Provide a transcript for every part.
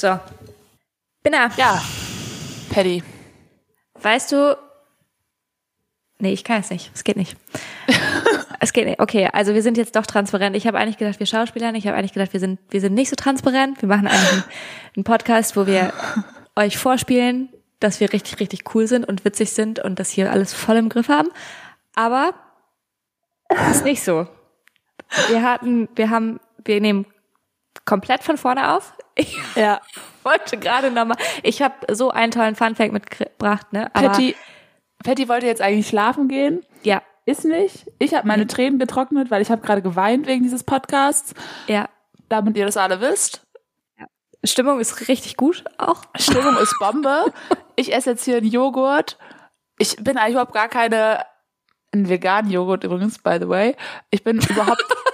So. Binna, Ja, Paddy. weißt du. Nee, ich kann es nicht. Es geht nicht. es geht nicht. Okay, also wir sind jetzt doch transparent. Ich habe eigentlich gedacht, wir Schauspielern. Ich habe eigentlich gedacht, wir sind, wir sind nicht so transparent. Wir machen einen, einen Podcast, wo wir euch vorspielen, dass wir richtig, richtig cool sind und witzig sind und dass hier alles voll im Griff haben. Aber ist nicht so. Wir hatten, wir haben, wir nehmen komplett von vorne auf. Ich Ja. wollte gerade nochmal, ich habe so einen tollen Funfact mitgebracht, ne? Aber, Patty, Patty wollte jetzt eigentlich schlafen gehen. Ja, Ist nicht. Ich habe meine Tränen getrocknet, weil ich habe gerade geweint wegen dieses Podcasts. ja. Damit ihr das alle wisst. Stimmung ist richtig gut auch. Stimmung ist Bombe. Ich esse jetzt hier einen Joghurt. Ich bin eigentlich überhaupt gar keine, ein veganen Joghurt übrigens, by the way. Ich bin überhaupt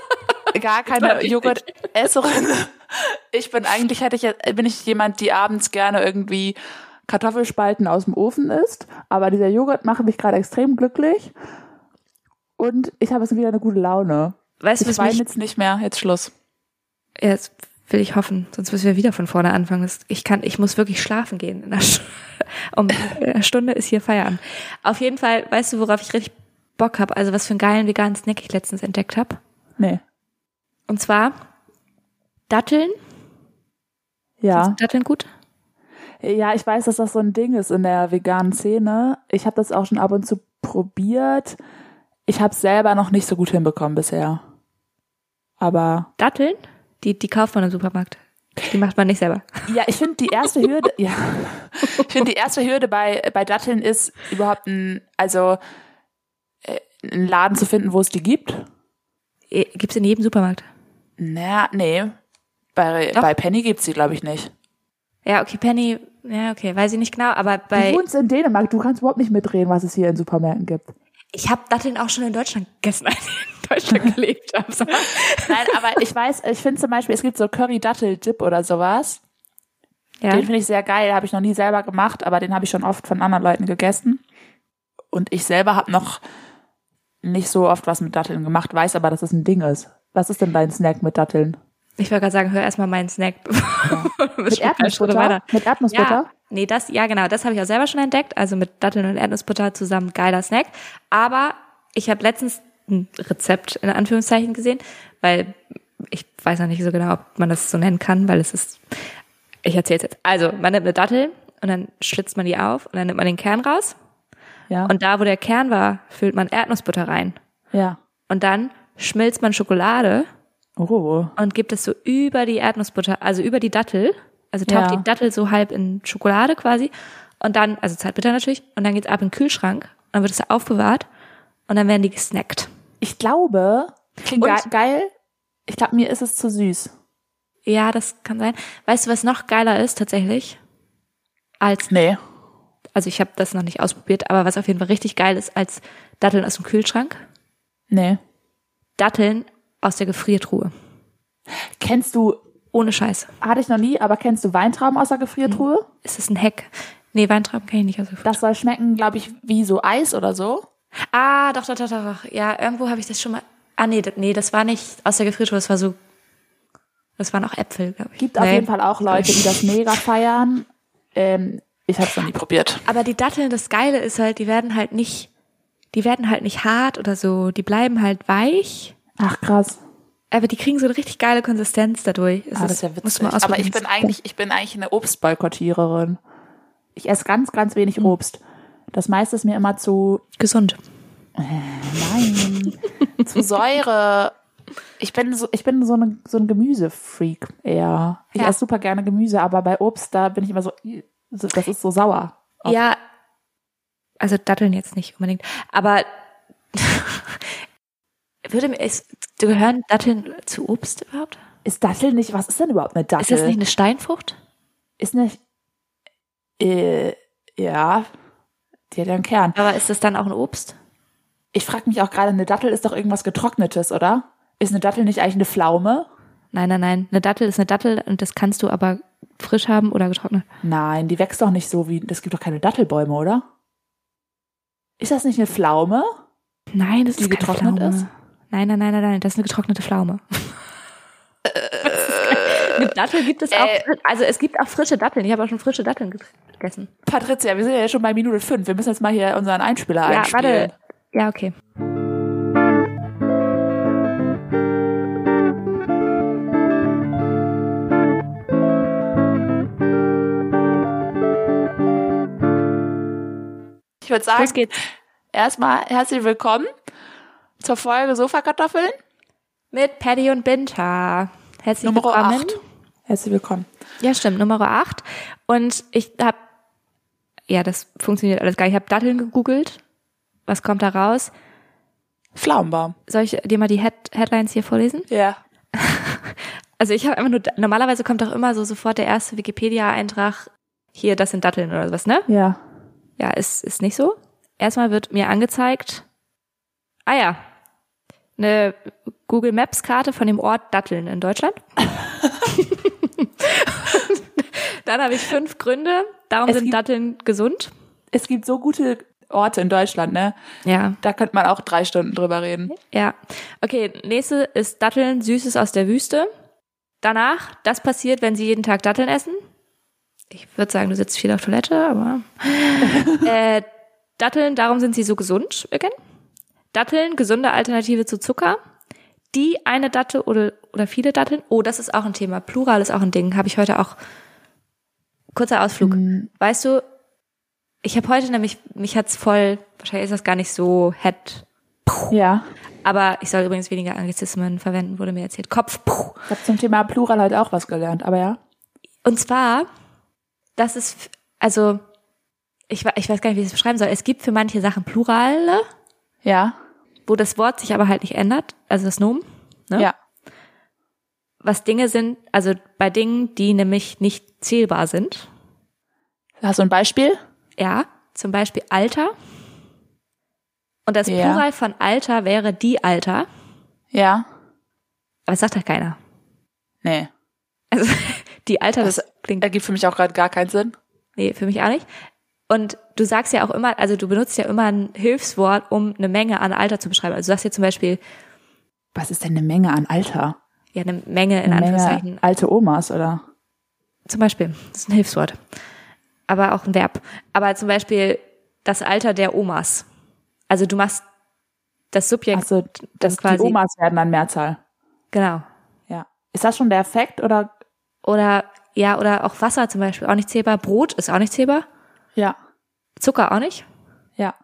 gar keine Joghurt-Esserin. Ich bin eigentlich, hätte ich, bin ich jemand, die abends gerne irgendwie Kartoffelspalten aus dem Ofen isst. Aber dieser Joghurt macht mich gerade extrem glücklich. Und ich habe jetzt wieder eine gute Laune. Weißt du, Ich weine jetzt nicht mehr. Jetzt Schluss. jetzt will ich hoffen, sonst müssen wir wieder von vorne anfangen. Ich kann, ich muss wirklich schlafen gehen. In einer um eine Stunde ist hier Feierabend. Auf jeden Fall, weißt du, worauf ich richtig Bock habe? Also was für einen geilen veganen Snack ich letztens entdeckt habe. Nee. Und zwar Datteln. Ja. Datteln gut? Ja, ich weiß, dass das so ein Ding ist in der veganen Szene. Ich habe das auch schon ab und zu probiert. Ich habe selber noch nicht so gut hinbekommen bisher. Aber Datteln? Die, die kauft man im Supermarkt. Die macht man nicht selber. ja, ich finde die erste Hürde, ja, ich finde die erste Hürde bei bei Datteln ist überhaupt ein, also äh, einen Laden zu finden, wo es die gibt. Eh, Gibt's in jedem Supermarkt. Naja, nee, bei Doch. bei Penny gibt's die, glaube ich, nicht. Ja, okay, Penny, ja, okay, weiß ich nicht genau, aber bei, du wohnst in Dänemark, du kannst überhaupt nicht mitreden, was es hier in Supermärkten gibt. ich habe Datteln auch schon in Deutschland gegessen, als ich in Deutschland gelebt habe. So. Nein, aber ich weiß, ich finde zum Beispiel, es gibt so Curry-Dattel-Dip oder sowas. Ja. Den finde ich sehr geil, habe ich noch nie selber gemacht, aber den habe ich schon oft von anderen Leuten gegessen. Und ich selber habe noch nicht so oft was mit Datteln gemacht, weiß aber, dass es ein Ding ist. Was ist denn dein Snack mit Datteln? Ich wollte gerade sagen, hör erstmal meinen Snack. Mit Erdnussbutter? Mit Erdnussbutter? Ja, nee, das, ja genau, das habe ich auch selber schon entdeckt. Also mit Datteln und Erdnussbutter zusammen geiler Snack. Aber ich habe letztens ein Rezept in Anführungszeichen gesehen, weil ich weiß noch nicht so genau, ob man das so nennen kann, weil es ist, ich erzähle jetzt. Also man nimmt eine Dattel und dann schlitzt man die auf und dann nimmt man den Kern raus. Ja. Und da, wo der Kern war, füllt man Erdnussbutter rein. ja. Und dann schmilzt man Schokolade Oh. und gibt es so über die Erdnussbutter, also über die Dattel, also taucht Ja. die Dattel so halb in Schokolade quasi und dann, also Zartbitter natürlich, und dann geht's ab in den Kühlschrank, dann wird es aufbewahrt und dann werden die gesnackt. Ich glaube, klingt ge geil. Ich glaube, mir ist es zu süß. Ja, das kann sein. Weißt du, was noch geiler ist tatsächlich? Als, Nee. also ich habe das noch nicht ausprobiert, aber was auf jeden Fall richtig geil ist, als Datteln aus dem Kühlschrank, Nee. Datteln aus der Gefriertruhe. Kennst du, Ohne Scheiß. hatte ich noch nie, aber kennst du Weintrauben aus der Gefriertruhe? Ist das ein Hack? Nee, Weintrauben kann ich nicht aus der Das soll schmecken, glaube ich, wie so Eis oder so. Ah, doch, doch, doch, doch. doch. Ja, irgendwo habe ich das schon mal. Ah, nee, das, nee, das war nicht aus der Gefriertruhe, das war so. Das waren auch Äpfel, glaube ich. Gibt auf Nee. jeden Fall auch Leute, die das mega feiern. Ähm, ich habe es noch nie probiert. Aber die Datteln, das Geile ist halt, die werden halt nicht, die werden halt nicht hart oder so, die bleiben halt weich, Ach krass. aber die kriegen so eine richtig geile Konsistenz dadurch. Es Ah, das ist ja muss witzig. man Aber ich bin eigentlich, ich bin eigentlich eine Obstboykottiererin. Ich esse ganz, ganz wenig Obst. Das meiste ist mir immer zu, gesund. nein, zu Säure. Ich bin so, ich bin so, eine, so ein Gemüsefreak eher. Ich Ja. esse super gerne Gemüse, aber bei Obst, da bin ich immer so, so- das ist so sauer. Ja, also Datteln jetzt nicht unbedingt, aber würde mir, ist, gehören Datteln zu Obst überhaupt? Ist Dattel nicht, was ist denn überhaupt eine Dattel? Ist das nicht eine Steinfrucht? Ist nicht, äh, ja, die hat ja einen Kern. Aber ist das dann auch ein Obst? Ich frage mich auch gerade, eine Dattel ist doch irgendwas Getrocknetes, oder? Ist eine Dattel nicht eigentlich eine Pflaume? Nein, nein, nein. Eine Dattel ist eine Dattel und das kannst du aber frisch haben oder getrocknet. Nein, die wächst doch nicht so wie, es gibt doch keine Dattelbäume, oder? Ist das nicht eine Pflaume? Nein, das Die ist getrocknet Pflaume. ist? Nein, nein, nein, nein, nein, das ist eine getrocknete Pflaume. Mit Dattel gibt es auch, also es gibt auch frische Datteln. Ich habe auch schon frische Datteln gegessen. Patricia, wir sind ja schon bei Minute fünf. Wir müssen jetzt mal hier unseren Einspieler Ja, einspielen. warte. Ja, okay. Ich würde sagen, Los geht's. erstmal herzlich willkommen zur Folge Sofakartoffeln. Mit Paddy und Binta. Herzlich Nummer willkommen. 8. Herzlich willkommen. Ja, stimmt, Nummer 8. Und ich habe, ja, das funktioniert alles gar nicht. Ich habe Datteln gegoogelt. Was kommt da raus? Pflaumenbaum. Soll ich dir mal die Head Headlines hier vorlesen? Ja. Also ich habe einfach nur, normalerweise kommt doch immer so sofort der erste Wikipedia-Eintrag, hier, das sind Datteln oder was, ne? Ja. Ja, ist, ist nicht so. Erstmal wird mir angezeigt, ah ja, eine Google Maps Karte von dem Ort Datteln in Deutschland. Dann habe ich fünf Gründe, darum Es sind gibt- Datteln gesund. Es gibt so gute Orte in Deutschland, ne? Ja, Da könnte man auch drei Stunden drüber reden. ja. Okay, nächste ist Datteln, Süßes aus der Wüste. Danach, das passiert, wenn Sie jeden Tag Datteln essen. Ich würde sagen, du sitzt viel auf Toilette, aber äh, Datteln, darum sind sie so gesund, again. Datteln, gesunde Alternative zu Zucker. Die eine Dattel oder, oder viele Datteln. Oh, das ist auch ein Thema. Plural ist auch ein Ding. Habe ich heute auch. Kurzer Ausflug. Weißt du, ich habe heute nämlich, mich hat's voll, wahrscheinlich ist das gar nicht so head, Ja. aber ich soll übrigens weniger Anglizismen verwenden, wurde mir erzählt. Kopf, puh. Ich habe zum Thema Plural halt auch was gelernt, aber ja. Und zwar, das ist, also, ich, ich weiß gar nicht, wie ich es beschreiben soll. Es gibt für manche Sachen Plurale, Ja. wo das Wort sich aber halt nicht ändert, also das Nomen. Ne? Ja. Was Dinge sind, also bei Dingen, die nämlich nicht zählbar sind. Hast du ein Beispiel? Ja, zum Beispiel Alter. Und das Ja. Plural von Alter wäre die Alter. Ja. Aber es sagt halt keiner. Nee. Also die Alter, das, Das klingt ergibt für mich auch gerade gar keinen Sinn. Nee, für mich auch nicht. Und du sagst ja auch immer, also du benutzt ja immer ein Hilfswort, um eine Menge an Alter zu beschreiben. Also du sagst ja zum Beispiel, Was ist denn eine Menge an Alter? ja, eine Menge in Eine Anführungszeichen. Menge alte Omas, oder? Zum Beispiel, das ist ein Hilfswort. Aber auch ein Verb. Aber zum Beispiel das Alter der Omas. Also du machst das Subjekt, Also, das quasi- die Omas werden dann Mehrzahl. genau. Ja. Ist das schon der Effekt oder? Oder, ja, oder auch Wasser zum Beispiel, auch nicht zählbar. Brot ist auch nicht zählbar. Ja. Zucker auch nicht. Ja.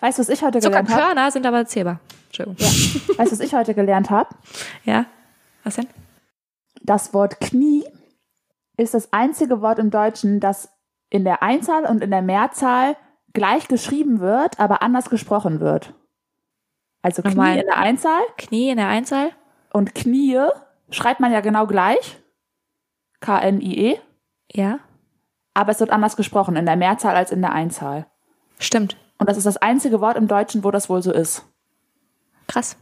Weißt du, was ich heute gelernt habe? Zuckerkörner sind aber zählbar. Entschuldigung. Ja. Weißt du, was ich heute gelernt habe? ja? Was denn? Das Wort Knie ist das einzige Wort im Deutschen, das in der Einzahl und in der Mehrzahl gleich geschrieben wird, aber anders gesprochen wird. Also Knie Nochmal. in der Einzahl Knie in der Einzahl? und Knie schreibt man ja genau gleich. K-N-I-E. Ja. Aber es wird anders gesprochen in der Mehrzahl als in der Einzahl. Stimmt. Und das ist das einzige Wort im Deutschen, wo das wohl so ist. Krass.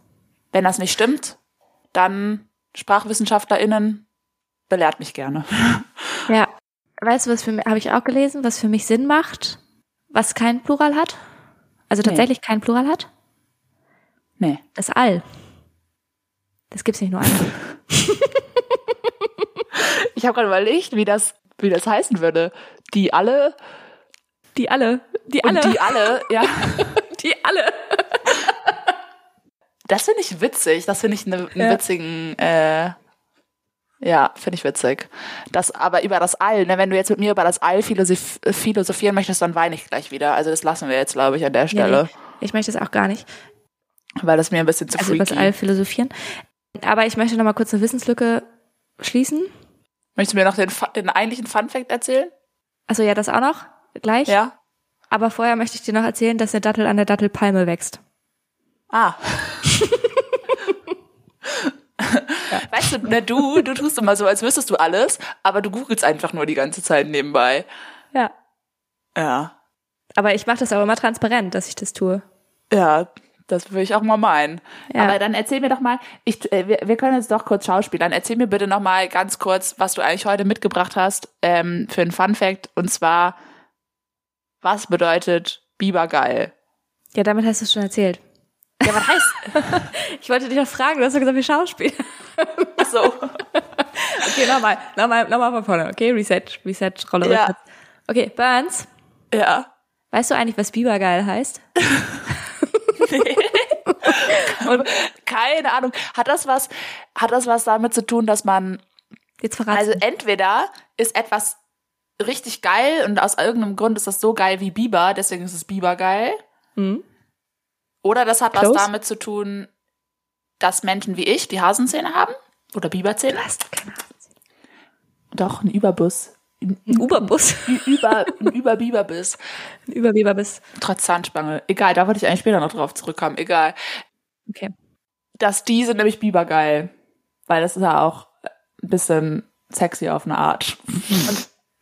Wenn das nicht stimmt, dann SprachwissenschaftlerInnen belehrt mich gerne. Ja. Weißt du, was für mich, habe ich auch gelesen, was für mich Sinn macht, was kein Plural hat? Also tatsächlich kein Plural hat? Nee. Das All. Das gibt's nicht nur einmal. Ich habe gerade überlegt, wie das, wie das heißen würde. Die alle Die alle. Die und alle. die alle, ja. die alle. Das finde ich witzig. Das finde ich ne, einen Ja. witzigen, äh, ja, finde ich witzig. Das aber über das All, ne, wenn du jetzt mit mir über das All philosoph philosophieren möchtest, dann weine ich gleich wieder. Also das lassen wir jetzt, glaube ich, an der Stelle, nee, ich möchte das auch gar nicht. weil das mir ein bisschen zu Also über freaky. das All philosophieren. Aber ich möchte noch mal kurz eine Wissenslücke schließen. Möchtest du mir noch den, den eigentlichen Fun Fact erzählen? Also ja, das auch noch gleich. Ja. Aber vorher möchte ich dir noch erzählen, dass der Dattel an der Dattelpalme wächst. Ah. Weißt du, ne, du, du tust immer so, als wüsstest du alles, aber du googelst einfach nur die ganze Zeit nebenbei. Ja. Ja. Aber ich mache das auch immer transparent, dass ich das tue. Ja, das würde ich auch mal meinen. Ja. Aber dann erzähl mir doch mal, ich, äh, wir, wir können jetzt doch kurz schauspielern. Erzähl mir bitte noch mal ganz kurz, was du eigentlich heute mitgebracht hast ähm, für einen Fun Fact. Und zwar, was bedeutet Biber geil? Ja, damit hast du es schon erzählt. Ja, was heißt? Ich wollte dich noch fragen, du hast ja gesagt, wir Schauspiel. Ach so. Okay, nochmal, nochmal, nochmal von vorne. Okay, Reset, Reset, Rolle Ja. Okay, Burns, Ja. weißt du eigentlich, was Bibergeil heißt? Und Keine Ahnung. Hat das was, hat das was damit zu tun, dass man, jetzt also entweder ist etwas richtig geil und aus irgendeinem Grund ist das so geil wie Biber, deswegen ist es Biber geil. Mhm. Oder das hat Close. was damit zu tun, dass Menschen wie ich die Hasenzähne haben. Oder Biberzähne. Du hast keine Ahnung. Doch, ein Überbus. Ein, Uberbus, über, ein Über-Biberbiss. ein Überweberbiss. Trotz Zahnspange. Egal, da wollte ich eigentlich später noch drauf zurückkommen. Egal. Okay. Dass die sind nämlich Bibergeil. Weil das ist ja auch ein bisschen sexy auf eine Art.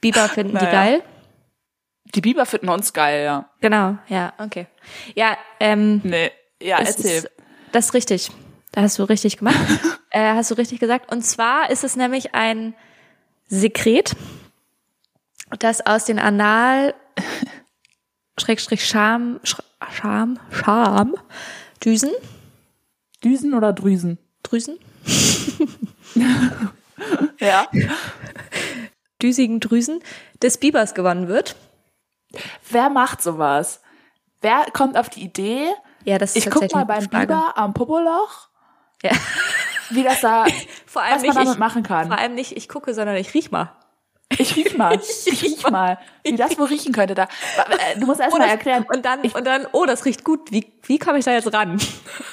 Biber finden die Naja. geil? Die Biber finden uns geil, ja. Genau, ja, okay. Ja, ähm, Nee. Ja, erzähl. Ist, das ist richtig. Da hast du richtig gemacht. äh, hast du richtig gesagt. Und zwar ist es nämlich ein Sekret, das aus den Anal Schrägstrich Scham Sch- Scham Scham Düsen Düsen oder Drüsen? Drüsen Ja. düsigen Drüsen des Bibers gewonnen wird. Wer macht sowas? Wer kommt auf die Idee? Ja, das ist Ich guck mal beim. Biber am Popoloch, Ja. wie das da, Vor allem was man nicht damit ich, machen kann. vor allem nicht ich gucke, sondern ich riech mal. Ich riech mal. Ich riech mal. Wie das wohl riechen könnte da. Äh, Du musst erst Oh, mal erklären. Und dann, und dann, oh, das riecht gut. Wie, wie komme ich da jetzt ran?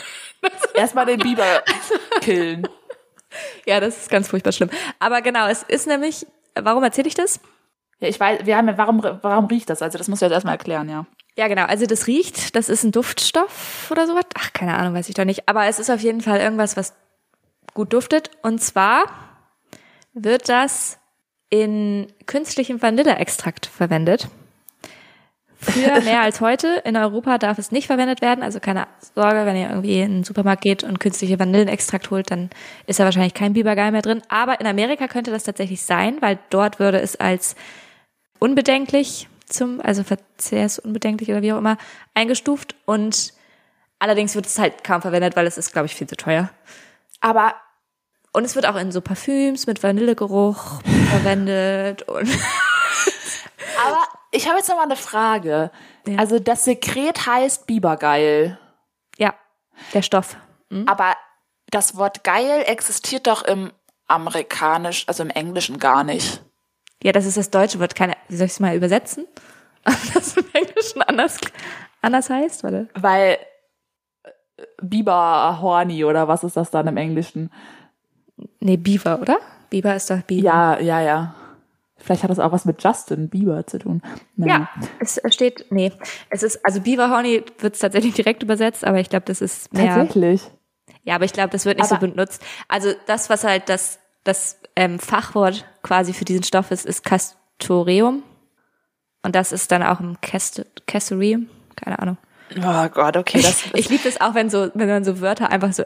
Erstmal den Biber killen. Ja, das ist ganz furchtbar schlimm. Aber genau, es ist nämlich, warum erzähle ich das? Ja, ich weiß, wir haben ja, warum, warum riecht das? Also das musst du jetzt erstmal erklären, ja. Ja, genau. Also das riecht, das ist ein Duftstoff oder sowas. Ach, keine Ahnung, weiß ich doch nicht. Aber es ist auf jeden Fall irgendwas, was gut duftet. Und zwar wird das in künstlichem Vanilleextrakt verwendet. Früher mehr als heute. In Europa darf es nicht verwendet werden. Also keine Sorge, wenn ihr irgendwie in den Supermarkt geht und künstliche Vanillenextrakt holt, dann ist da wahrscheinlich kein Bibergeil mehr drin. Aber in Amerika könnte das tatsächlich sein, weil dort würde es als unbedenklich zum, also verzehrsunbedenklich oder wie auch immer, eingestuft. Und allerdings wird es halt kaum verwendet, weil es ist, glaube ich, viel zu teuer. Aber Und es wird auch in so Parfüms mit Vanillegeruch verwendet und Aber ich habe jetzt noch mal eine Frage. Ja. Also das Sekret heißt Bibergeil, ja, der Stoff. aber das Wort geil existiert doch im amerikanisch, also im Englischen gar nicht. Ja, das ist das deutsche Wort. Keine, wie soll ich es mal übersetzen? Das im Englischen anders, anders heißt, warte. Weil äh, Biber horny oder was ist das dann im Englischen? Nee, Beaver, oder? Beaver ist doch Beaver. Ja, ja, ja. Vielleicht hat das auch was mit Justin Bieber zu tun. Naja. Ja, es steht, nee, es ist, also Beaver Horny wird es tatsächlich direkt übersetzt, aber ich glaube, das ist mehr. Tatsächlich. Ja, aber ich glaube, das wird nicht Aber- so benutzt. Also das, was halt das, das ähm, Fachwort quasi für diesen Stoff ist, ist Castoreum. Und das ist dann auch im Cast Castoreum. Keine Ahnung. Oh Gott, okay. Das, Ich liebe das auch, wenn so, wenn man so Wörter einfach so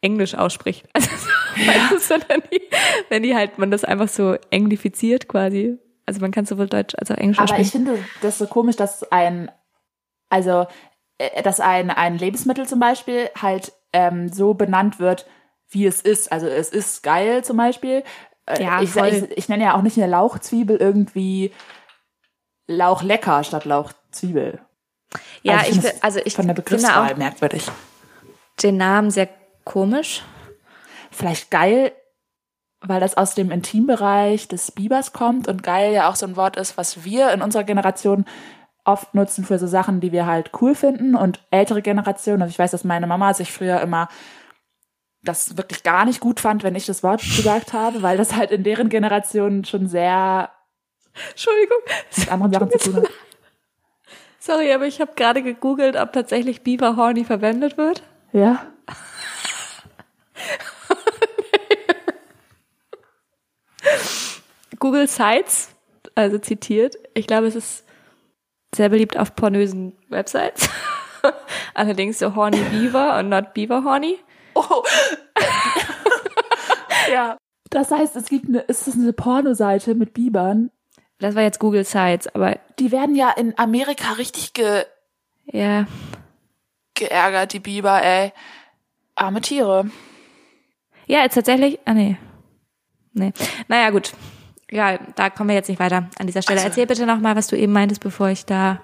Englisch ausspricht. Also so, weißt du, so, wenn, die, wenn die halt, man das einfach so englifiziert quasi. Also man kann sowohl Deutsch als auch Englisch aber ich aussprechen. finde das so komisch, dass ein, also, äh, dass ein, ein Lebensmittel zum Beispiel halt ähm, so benannt wird, wie es ist. Also es ist geil zum Beispiel. Äh, Ja, ich, voll. ich, ich nenne ja auch nicht eine Lauchzwiebel irgendwie Lauch lecker statt Lauchzwiebel. Ja, Also ich, es also ich von der finde Begriffswahl auch merkwürdig. den Namen sehr komisch. Vielleicht geil, weil das aus dem Intimbereich des Bibers kommt und geil ja auch so ein Wort ist, was wir in unserer Generation oft nutzen für so Sachen, die wir halt cool finden und ältere Generationen. Also ich weiß, dass meine Mama sich früher immer das wirklich gar nicht gut fand, wenn ich das Wort gesagt habe, weil das halt in deren Generation schon sehr Entschuldigung. mit anderen Sachen zu tun hat. Sorry, aber ich habe gerade gegoogelt, ob tatsächlich Beaver Horny verwendet wird. Ja. Google Sites, also zitiert. Ich glaube, es ist sehr beliebt auf pornösen Websites. Allerdings so Horny Beaver und not Beaver Horny. Oh. ja. Das heißt, es gibt eine, ist es eine Pornoseite mit Bibern? Das war jetzt Google Sites, aber Die werden ja in Amerika richtig ge ja. geärgert, die Biber, ey. Arme Tiere. Ja, jetzt tatsächlich. Ah, nee. Nee. Naja, gut. Ja, da kommen wir jetzt nicht weiter an dieser Stelle. Also- Erzähl bitte nochmal, was du eben meintest, bevor ich da.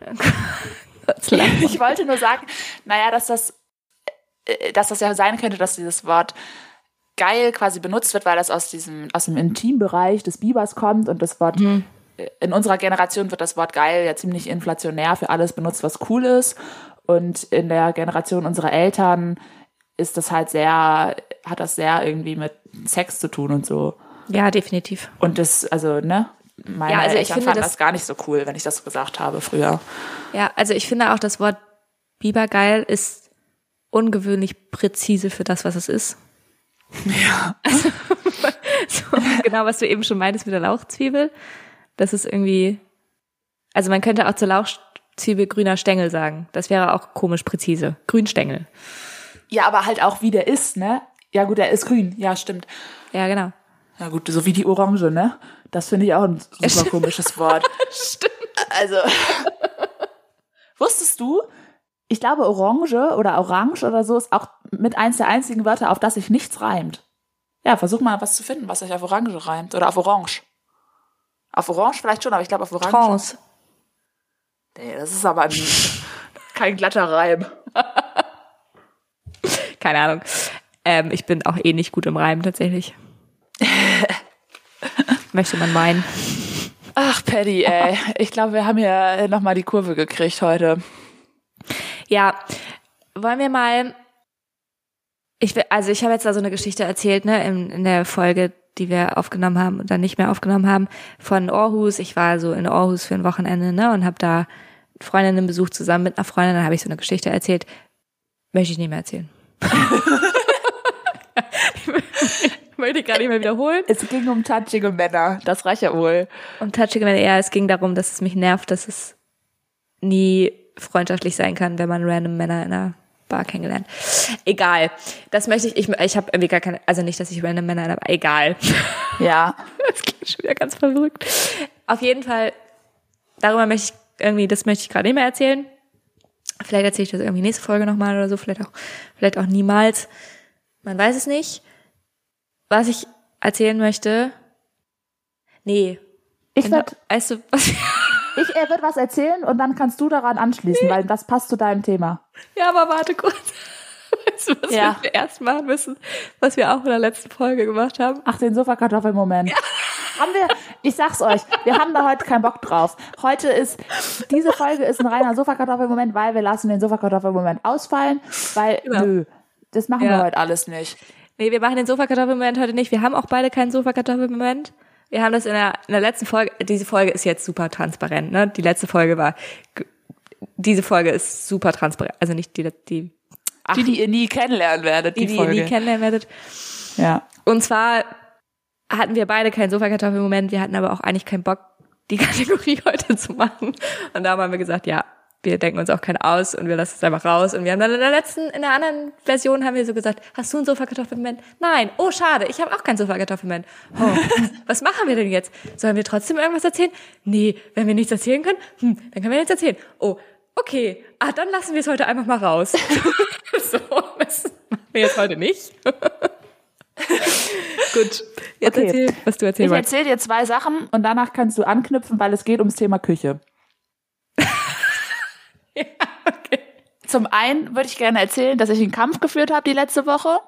Ich wollte nur sagen, naja, dass das, äh, dass das ja sein könnte, dass dieses Wort geil quasi benutzt wird, weil das aus diesem, aus dem Intimbereich des Bibers kommt und das Wort, Mhm. äh, in unserer Generation wird das Wort geil ja ziemlich inflationär für alles benutzt, was cool ist. Und in der Generation unserer Eltern ist das halt sehr, hat das sehr irgendwie mit Sex zu tun und so. Ja, definitiv. Und das, also, ne? Meine Ja, also ich Eltern fanden das- das gar nicht so cool, wenn ich das so gesagt habe früher. Ja, also ich finde auch das Wort Bibergeil ist ungewöhnlich präzise für das, was es ist. Ja. So, genau, was du eben schon meintest mit der Lauchzwiebel. Das ist irgendwie, also man könnte auch zur Lauchzwiebel grüner Stängel sagen. Das wäre auch komisch präzise. Grünstängel. Ja, aber halt auch wie der ist, ne? Ja, gut, der ist grün. Ja, stimmt. Ja, genau. Ja, gut, so wie die Orange, ne? Das finde ich auch ein super komisches Wort. Stimmt. Also, wusstest du? Ich glaube, Orange oder Orange oder so ist auch mit eins der einzigen Wörter, auf das sich nichts reimt. Ja, versuch mal was zu finden, was sich auf Orange reimt. Oder auf Orange. Auf Orange vielleicht schon, aber ich glaube auf Orange. Trance. Nee, das ist aber ein, kein glatter Reim. Keine Ahnung. Ähm, ich bin auch eh nicht gut im Reimen tatsächlich. Möchte man meinen. Ach, Paddy, ey. Ich glaube, wir haben hier nochmal die Kurve gekriegt heute. Ja, wollen wir mal. Ich will, also ich habe jetzt da so eine Geschichte erzählt, ne, in, in der Folge, die wir aufgenommen haben und dann nicht mehr aufgenommen haben, von Aarhus. Ich war so in Aarhus für ein Wochenende, ne, und habe da Freundinnen besucht zusammen mit einer Freundin. Dann habe ich so eine Geschichte erzählt. Möchte ich nicht mehr erzählen. Möchte ich gerade nicht mehr wiederholen. Es ging um touchige Männer. Das reicht ja wohl. Und Touching eher, es ging darum, dass es mich nervt, dass es nie freundschaftlich sein kann, wenn man random Männer in einer Bar kennengelernt. Egal. Das möchte ich, ich, ich habe irgendwie gar keine, also nicht, dass ich random Männer in einer Bar, egal. Ja. Das klingt schon wieder ganz verrückt. Auf jeden Fall, darüber möchte ich irgendwie, das möchte ich gerade nicht mehr erzählen. Vielleicht erzähle ich das irgendwie nächste Folge nochmal oder so, vielleicht auch, vielleicht auch niemals. Man weiß es nicht. Was ich erzählen möchte, nee. Ich würde Weißt du, was ich, er wird was erzählen und dann kannst du daran anschließen, weil das passt zu deinem Thema. Ja, aber warte kurz. Weißt du, was Ja. wir erst machen müssen, was wir auch in der letzten Folge gemacht haben? Ach, den Sofakartoffel-Moment. Haben wir, ich sag's euch, wir haben da heute keinen Bock drauf. Heute ist, diese Folge ist ein reiner Sofakartoffel-Moment, weil wir lassen den Sofakartoffel-Moment ausfallen, weil, Genau. nö, das machen Ja. wir heute alles nicht. Nee, wir machen den Sofakartoffelmoment heute nicht. Wir haben auch beide keinen Sofakartoffelmoment. Wir haben das in der, in der letzten Folge, diese Folge ist jetzt super transparent, ne? Die letzte Folge war, diese Folge ist super transparent. Also nicht die, die, ach, Die, die ihr nie kennenlernen werdet, die, die, die ihr Folge. nie kennenlernen werdet. ja. Und zwar hatten wir beide keinen Sofakartoffelmoment, wir hatten aber auch eigentlich keinen Bock, die Kategorie heute zu machen. Und da haben wir gesagt, ja, wir denken uns auch keinen aus und wir lassen es einfach raus. Und wir haben dann in der letzten, in der anderen Version haben wir so gesagt, hast du einen Sofakartoffelmoment? Nein. Oh, schade, ich habe auch keinen Sofakartoffelmoment. Oh, was machen wir denn jetzt? Sollen wir trotzdem irgendwas erzählen? Nee, wenn wir nichts erzählen können, hm, dann können wir nichts erzählen. Oh, okay. Ah, dann lassen wir es heute einfach mal raus. so, das machen wir jetzt heute nicht. Gut, jetzt Okay. erzähl, was du erzählen Ich erzähle dir zwei Sachen und danach kannst du anknüpfen, weil es geht ums Thema Küche. okay. Zum einen würde ich gerne erzählen, dass ich einen Kampf geführt habe die letzte Woche.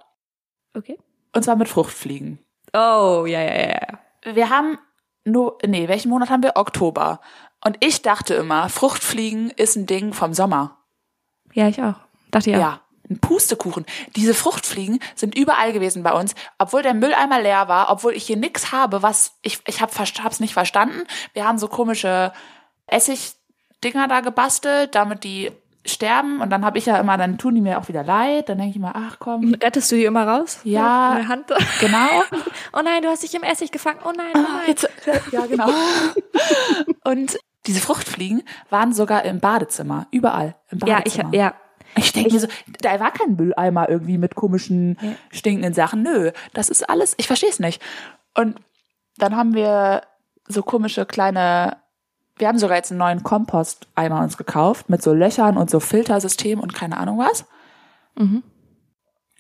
Okay. Und zwar mit Fruchtfliegen. Oh, ja, ja, ja. Wir haben nur, nee, welchen Monat haben wir? Oktober. Und ich dachte immer, Fruchtfliegen ist ein Ding vom Sommer. Ja, ich auch. Dachte ich auch. Ja. Ein Pustekuchen. Diese Fruchtfliegen sind überall gewesen bei uns, obwohl der Mülleimer leer war, obwohl ich hier nix habe, was ich ich habe hab's nicht verstanden. Wir haben so komische Essigdinger da gebastelt, damit die sterben und dann habe ich ja immer dann tun die mir auch wieder leid, dann denke ich immer, ach komm, Rettest du die immer raus? Ja. Der Hand? genau. Oh nein, du hast dich im Essig gefangen. Oh nein, oh nein. Jetzt, ja, genau. Und diese Fruchtfliegen waren sogar im Badezimmer, überall im Ja, Badezimmer. ich, ja. Ich denke mir so, da war kein Mülleimer irgendwie mit komischen, stinkenden Sachen. Nö, das ist alles, ich verstehe es nicht. Und dann haben wir so komische kleine, wir haben sogar jetzt einen neuen Komposteimer uns gekauft mit so Löchern und so Filtersystem und keine Ahnung was. Mhm.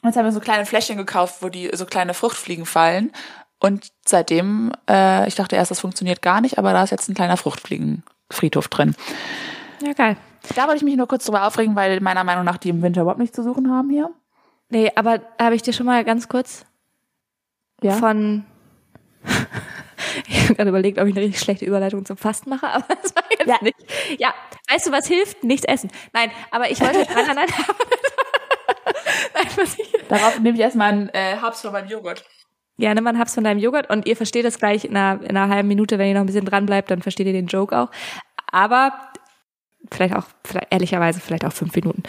Jetzt haben wir so kleine Fläschchen gekauft, wo die so kleine Fruchtfliegen fallen. Und seitdem, äh, ich dachte erst, das funktioniert gar nicht, aber da ist jetzt ein kleiner Fruchtfliegenfriedhof drin. Ja, geil. Da wollte ich mich nur kurz drüber aufregen, weil meiner Meinung nach die im Winter überhaupt nichts zu suchen haben hier. Nee, aber habe ich dir schon mal ganz kurz Ja. von. Ich habe gerade überlegt, ob ich eine richtig schlechte Überleitung zum Fasten mache, aber das war jetzt Ja. nicht. Ja, weißt du, was hilft? Nichts essen. Nein, aber ich wollte. nein, nein, nein. nein, was ich, Darauf nehme ich erstmal einen äh, Habs von meinem Joghurt. ja, nimm mal einen Haps von deinem Joghurt und ihr versteht das gleich in einer, in einer halben Minute, wenn ihr noch ein bisschen dran bleibt, dann versteht ihr den Joke auch. Aber vielleicht auch, vielleicht, ehrlicherweise, vielleicht auch fünf Minuten.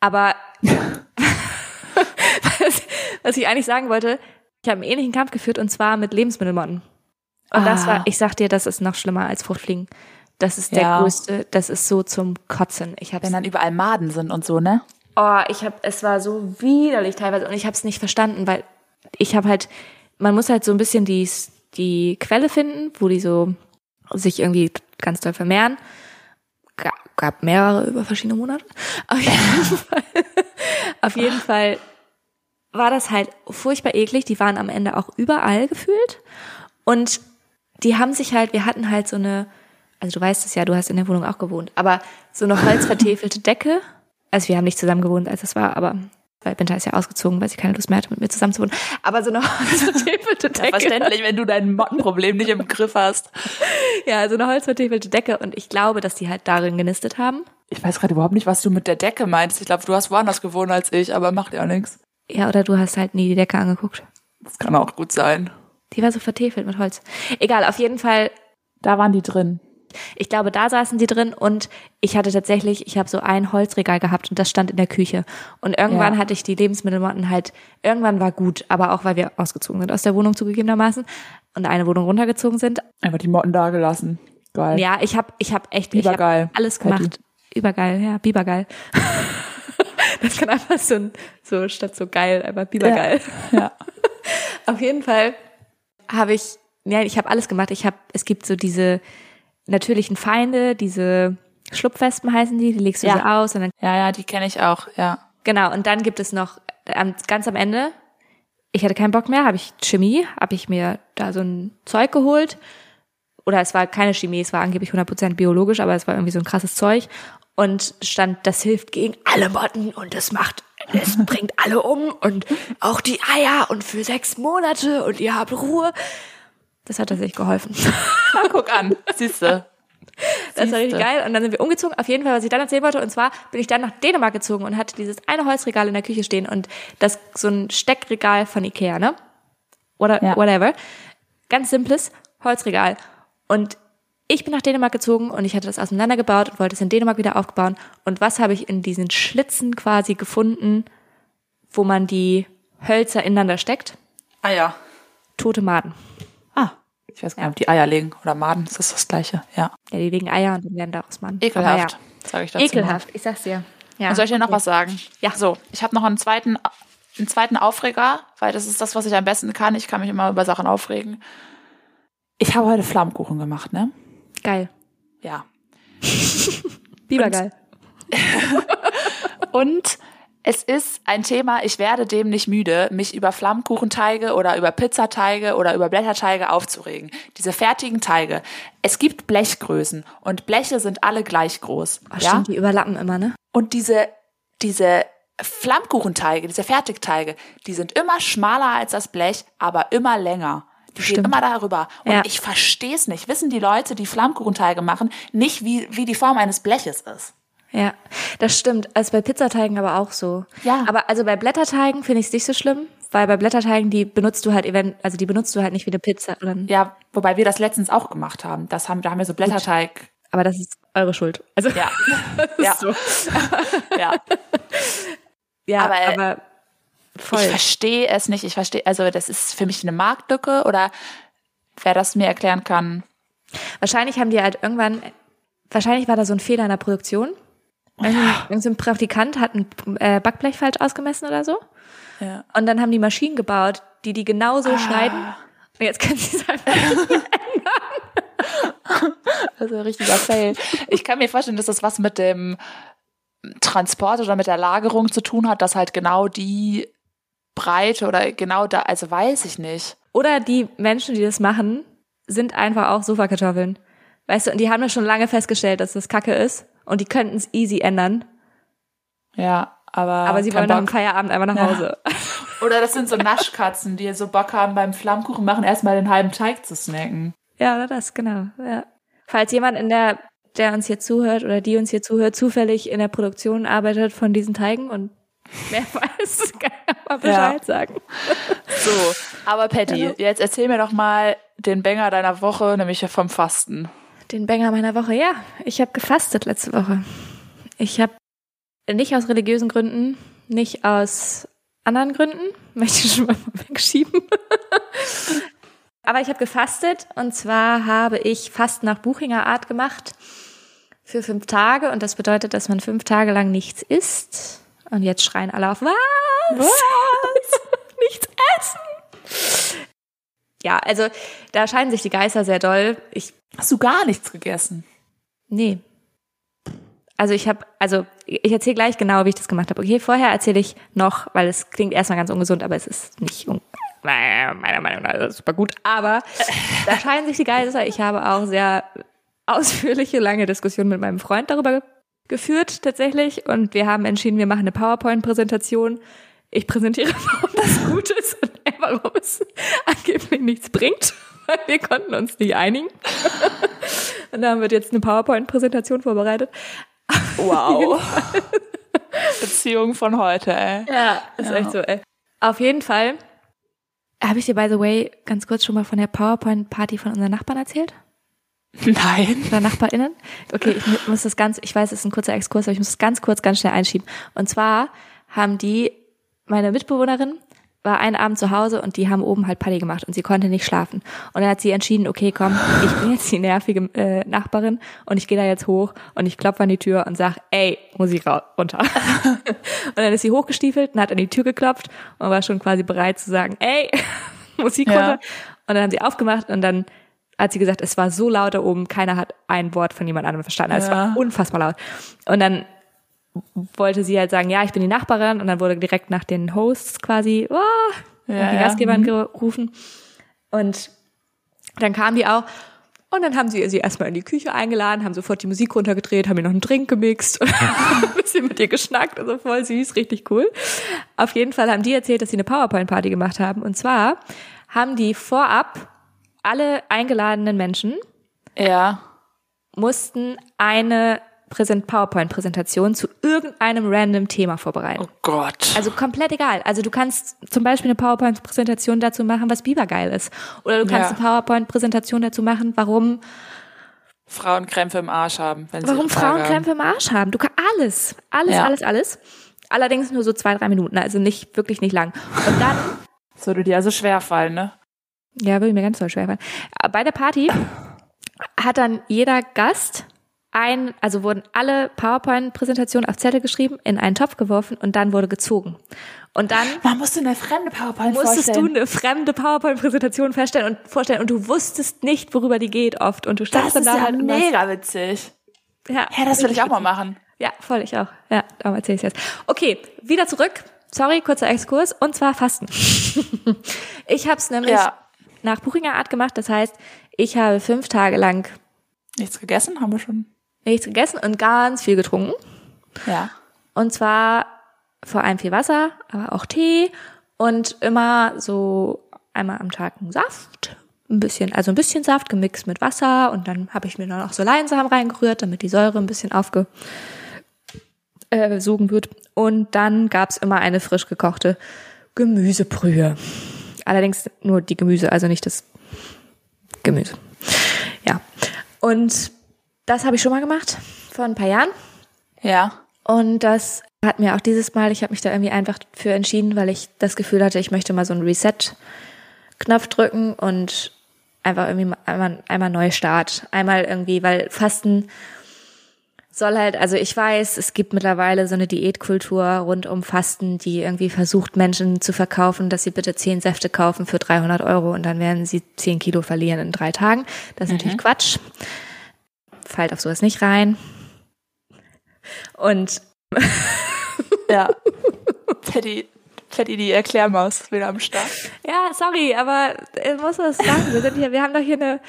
Aber was, was ich eigentlich sagen wollte, ich habe einen ähnlichen Kampf geführt und zwar mit Lebensmittelmotten. Und das Ah. war, ich sag dir, das ist noch schlimmer als Fruchtfliegen. Das ist der Ja. größte, das ist so zum Kotzen. Ich hab's Wenn dann überall Maden sind und so, ne? Oh, ich habe, es war so widerlich teilweise und ich habe es nicht verstanden, weil ich habe halt, man muss halt so ein bisschen die die Quelle finden, wo die so sich irgendwie ganz doll vermehren. Ga- Gab mehrere über verschiedene Monate. Auf jeden Fall, auf jeden Fall war das halt furchtbar eklig. Die waren am Ende auch überall gefühlt und die haben sich halt, wir hatten halt so eine, also du weißt es ja, du hast in der Wohnung auch gewohnt, aber so eine holzvertäfelte Decke. Also wir haben nicht zusammen gewohnt, als das war, aber weil Winter ist ja ausgezogen, weil sie keine Lust mehr hatte, mit mir zusammen zu wohnen. Aber so eine holzvertäfelte Decke. Verständlich, wenn du dein Mottenproblem nicht im Griff hast. Ja, so eine holzvertäfelte Decke und ich glaube, dass die halt darin genistet haben. Ich weiß gerade überhaupt nicht, was du mit der Decke meinst. Ich glaube, du hast woanders gewohnt als ich, aber macht ja nichts. Ja, oder du hast halt nie die Decke angeguckt. Das kann auch gut sein. Die war so vertäfelt mit Holz. Egal, auf jeden Fall Da waren die drin. Ich glaube, da saßen die drin und ich hatte tatsächlich, ich habe so ein Holzregal gehabt und das stand in der Küche. Und irgendwann Ja. hatte ich die Lebensmittelmotten halt, irgendwann war gut, aber auch weil wir ausgezogen sind aus der Wohnung zugegebenermaßen und eine Wohnung runtergezogen sind. Einfach die Motten da gelassen. Geil. Ja, ich habe ich hab echt ich hab alles gemacht. Übergeil, ja, Bibergeil. das kann einfach so, so statt so geil, einfach Bibergeil. Ja. Auf jeden Fall habe ich, ja, ich habe alles gemacht. Ich habe, es gibt so diese natürlichen Feinde, diese Schlupfwespen heißen die, die legst du Ja. so aus und dann, Ja, ja, die kenne ich auch, ja. genau, und dann gibt es noch, am- ganz am Ende, ich hatte keinen Bock mehr, habe ich Chemie, habe ich mir da so ein Zeug geholt. Oder es war keine Chemie, es war angeblich 100% biologisch, aber es war irgendwie so ein krasses Zeug. Und stand, das hilft gegen alle Motten und es macht, es bringt alle um und auch die Eier und für sechs Monate und ihr habt Ruhe. Das hat tatsächlich geholfen. Na, guck an. Siehste. Das war richtig geil. Und dann sind wir umgezogen. Auf jeden Fall, was ich dann erzählen wollte. Und zwar bin ich dann nach Dänemark gezogen und hatte dieses eine Holzregal in der Küche stehen und das so ein Steckregal von Ikea, ne? Oder Ja. whatever. Ganz simples Holzregal. Und ich bin nach Dänemark gezogen und ich hatte das auseinandergebaut und wollte es in Dänemark wieder aufbauen. Und was habe ich in diesen Schlitzen quasi gefunden, wo man die Hölzer ineinander steckt? Ah ja. Tote Maden. Ah. Ich weiß gar nicht, ob die Eier legen oder Maden. Ist das das Gleiche? Ja. Ja, die legen Eier und dann werden daraus Maden. Ekelhaft, Aber sage ich dazu. ja. Ekelhaft, ich sag's dir. Ja. Und soll ich dir noch was sagen? Ja. So, ich habe noch einen zweiten, einen zweiten Aufreger, weil das ist das, was ich am besten kann. Ich kann mich immer über Sachen aufregen. Ich habe heute Flammkuchen gemacht, ne? Geil. Ja. Bibergeil. Und es ist ein Thema, ich werde dem nicht müde, mich über Flammkuchenteige oder über Pizzateige oder über Blätterteige aufzuregen. Diese fertigen Teige. Es gibt Blechgrößen und Bleche sind alle gleich groß. Oh, ja? stimmt, die überlappen immer, ne? Und diese, diese Flammkuchenteige, diese Fertigteige, die sind immer schmaler als das Blech, aber immer länger. Die gehen Stimmt. immer darüber. Und Ja. ich verstehe es nicht. Wissen die Leute, die Flammkuchenteige machen, nicht, wie, wie die Form eines Bleches ist? Ja, das stimmt. Also bei Pizzateigen aber auch so. Ja. Aber also bei Blätterteigen finde ich es nicht so schlimm, weil bei Blätterteigen, die benutzt du halt, event- also die benutzt du halt nicht wie eine Pizza. Oder, Ja, wobei wir das letztens auch gemacht haben. Das haben, da haben wir so Blätterteig. Aber das ist eure Schuld. Also Ja. ja. so. ja. ja, Aber, aber, äh, voll. Ich verstehe es nicht. Ich verstehe, also das ist für mich eine Marktlücke oder wer das mir erklären kann. Wahrscheinlich haben die halt irgendwann, wahrscheinlich war da so ein Fehler in der Produktion. Irgendein irgend so ein Praktikant hat ein äh, Backblech falsch ausgemessen oder so. Ja. Und dann haben die Maschinen gebaut, die die genauso schneiden. Und jetzt können sie es einfach Also ein richtiger Fail. Ich kann mir vorstellen, dass das was mit dem Transport oder mit der Lagerung zu tun hat, dass halt genau die Breite oder genau da, also weiß ich nicht. Oder die Menschen, die das machen, sind einfach auch Sofakartoffeln. Weißt du, und die haben ja schon lange festgestellt, dass das Kacke ist und die könnten es easy ändern. Ja, aber. Aber sie wollen nach dem Feierabend einfach nach Ja. Hause. Oder das sind so Naschkatzen, die so Bock haben, beim Flammkuchen machen, erstmal den halben Teig zu snacken. Ja, oder das, genau. Ja. Falls jemand in der, der uns hier zuhört oder die uns hier zuhört, zufällig in der Produktion arbeitet von diesen Teigen und mehr weiß, kann mal Bescheid sagen. So, aber Patty, jetzt erzähl mir doch mal den Banger deiner Woche, nämlich vom Fasten. Den Banger meiner Woche, ja. Ich habe gefastet letzte Woche. Ich habe nicht aus religiösen Gründen, nicht aus anderen Gründen, möchte ich schon mal wegschieben. Aber ich habe gefastet und zwar habe ich Fasten nach Buchinger Art gemacht für fünf Tage und das bedeutet, dass man fünf Tage lang nichts isst. Und jetzt schreien alle auf, was? Was? nichts essen? Ja, also da scheiden sich die Geister sehr doll. Ich Hast du gar nichts gegessen? Nee. Also ich habe, also ich erzähle gleich genau, wie ich das gemacht habe. Okay, vorher erzähle ich noch, weil es klingt erstmal ganz ungesund, aber es ist nicht un meiner Meinung nach super gut. Aber da scheiden sich die Geister. Ich habe auch sehr ausführliche, lange Diskussionen mit meinem Freund darüber geführt tatsächlich. Und wir haben entschieden, wir machen eine PowerPoint-Präsentation. Ich präsentiere, warum das gut ist und er, warum es angeblich nichts bringt. Weil wir konnten uns nicht einigen. Und da haben wir jetzt eine PowerPoint-Präsentation vorbereitet. Wow. Beziehung von heute, ey. Ja, ist echt so, ey. Auf jeden Fall habe ich dir, by the way, ganz kurz schon mal von der PowerPoint-Party von unseren Nachbarn erzählt? Nein. Oder NachbarInnen? Okay, ich mu- muss das ganz, ich weiß, es ist ein kurzer Exkurs, aber ich muss das ganz kurz, ganz schnell einschieben. Und zwar haben die, meine Mitbewohnerin war einen Abend zu Hause und die haben oben halt Party gemacht und sie konnte nicht schlafen. Und dann hat sie entschieden, okay, komm, ich bin jetzt die nervige äh, Nachbarin und ich gehe da jetzt hoch und ich klopfe an die Tür und sag, ey, Musik runter. und dann ist sie hochgestiefelt und hat an die Tür geklopft und war schon quasi bereit zu sagen, ey, Musik Ja. runter. Und dann haben sie aufgemacht und dann hat sie gesagt, es war so laut da oben, keiner hat ein Wort von jemand anderem verstanden. Also Es Ja. war unfassbar laut. Und dann wollte sie halt sagen, ja, ich bin die Nachbarin und dann wurde direkt nach den Hosts quasi oh, Ja, die ja. Gastgeberin gerufen und dann kam die auch und dann haben sie sie erstmal in die Küche eingeladen, haben sofort die Musik runtergedreht, haben ihr noch einen Drink gemixt und ein bisschen mit ihr geschnackt, also voll süß, richtig cool. Auf jeden Fall haben die erzählt, dass sie eine PowerPoint-Party gemacht haben und zwar haben die vorab alle eingeladenen Menschen Ja. mussten eine Präsent PowerPoint-Präsentation zu irgendeinem random Thema vorbereiten. Oh Gott. Also komplett egal. Also du kannst zum Beispiel eine PowerPoint-Präsentation dazu machen, was Biber geil ist. Oder du kannst Ja. eine PowerPoint-Präsentation dazu machen, warum, Frauen Krämpfe im Arsch haben, wenn sie warum Tage Frauen. Krämpfe im Arsch haben. Du kannst alles, alles, Ja. alles, alles. Allerdings nur so zwei, drei Minuten, also nicht, wirklich nicht lang. Und dann Das würde dir also schwerfallen, ne? Ja, würde mir ganz toll schwer fallen. Bei der Party hat dann jeder Gast ein, also wurden alle PowerPoint-Präsentationen auf Zettel geschrieben, in einen Topf geworfen und dann wurde gezogen. Und dann Man musste eine fremde PowerPoint musstest du vorstellen. eine fremde PowerPoint-Präsentation feststellen und vorstellen und du wusstest nicht, worüber die geht oft und du standst das dann da ja halt mega witzig. ja, Ja, das will ich auch mal machen. ja, voll, ich auch. Ja, darum erzähle ich jetzt. Okay, wieder zurück. Sorry, kurzer Exkurs. Und zwar Fasten. ich habe es nämlich Ja. Nach Buchinger Art gemacht. Das heißt, ich habe fünf Tage lang Nichts gegessen haben wir schon. nichts gegessen und ganz viel getrunken. Ja. Und zwar vor allem viel Wasser, aber auch Tee und immer so einmal am Tag einen Saft. Ein bisschen, also ein bisschen Saft gemixt mit Wasser und dann habe ich mir noch so Leinsamen reingerührt, damit die Säure ein bisschen aufgesogen äh, sogen wird. Und dann gab's immer eine frisch gekochte Gemüsebrühe. Allerdings nur die Gemüse, also nicht das Gemüse. Ja. Und das habe ich schon mal gemacht vor ein paar Jahren. Ja. Und das hat mir auch dieses Mal, ich habe mich da irgendwie einfach für entschieden, weil ich das Gefühl hatte, ich möchte mal so einen Reset-Knopf drücken und einfach irgendwie mal- einmal, einmal Neustart. Einmal irgendwie, weil Fasten soll halt, also ich weiß, es gibt mittlerweile so eine Diätkultur rund um Fasten, die irgendwie versucht, Menschen zu verkaufen, dass sie bitte zehn Säfte kaufen für 300 Euro und dann werden sie zehn Kilo verlieren in drei Tagen. Das ist natürlich Quatsch. Fallt auf sowas nicht rein. Und Ja. Teddy, Fetti die Erklärmaus wieder am Start. Ja, sorry, aber ich muss das sagen. Wir sind hier, wir haben doch hier eine,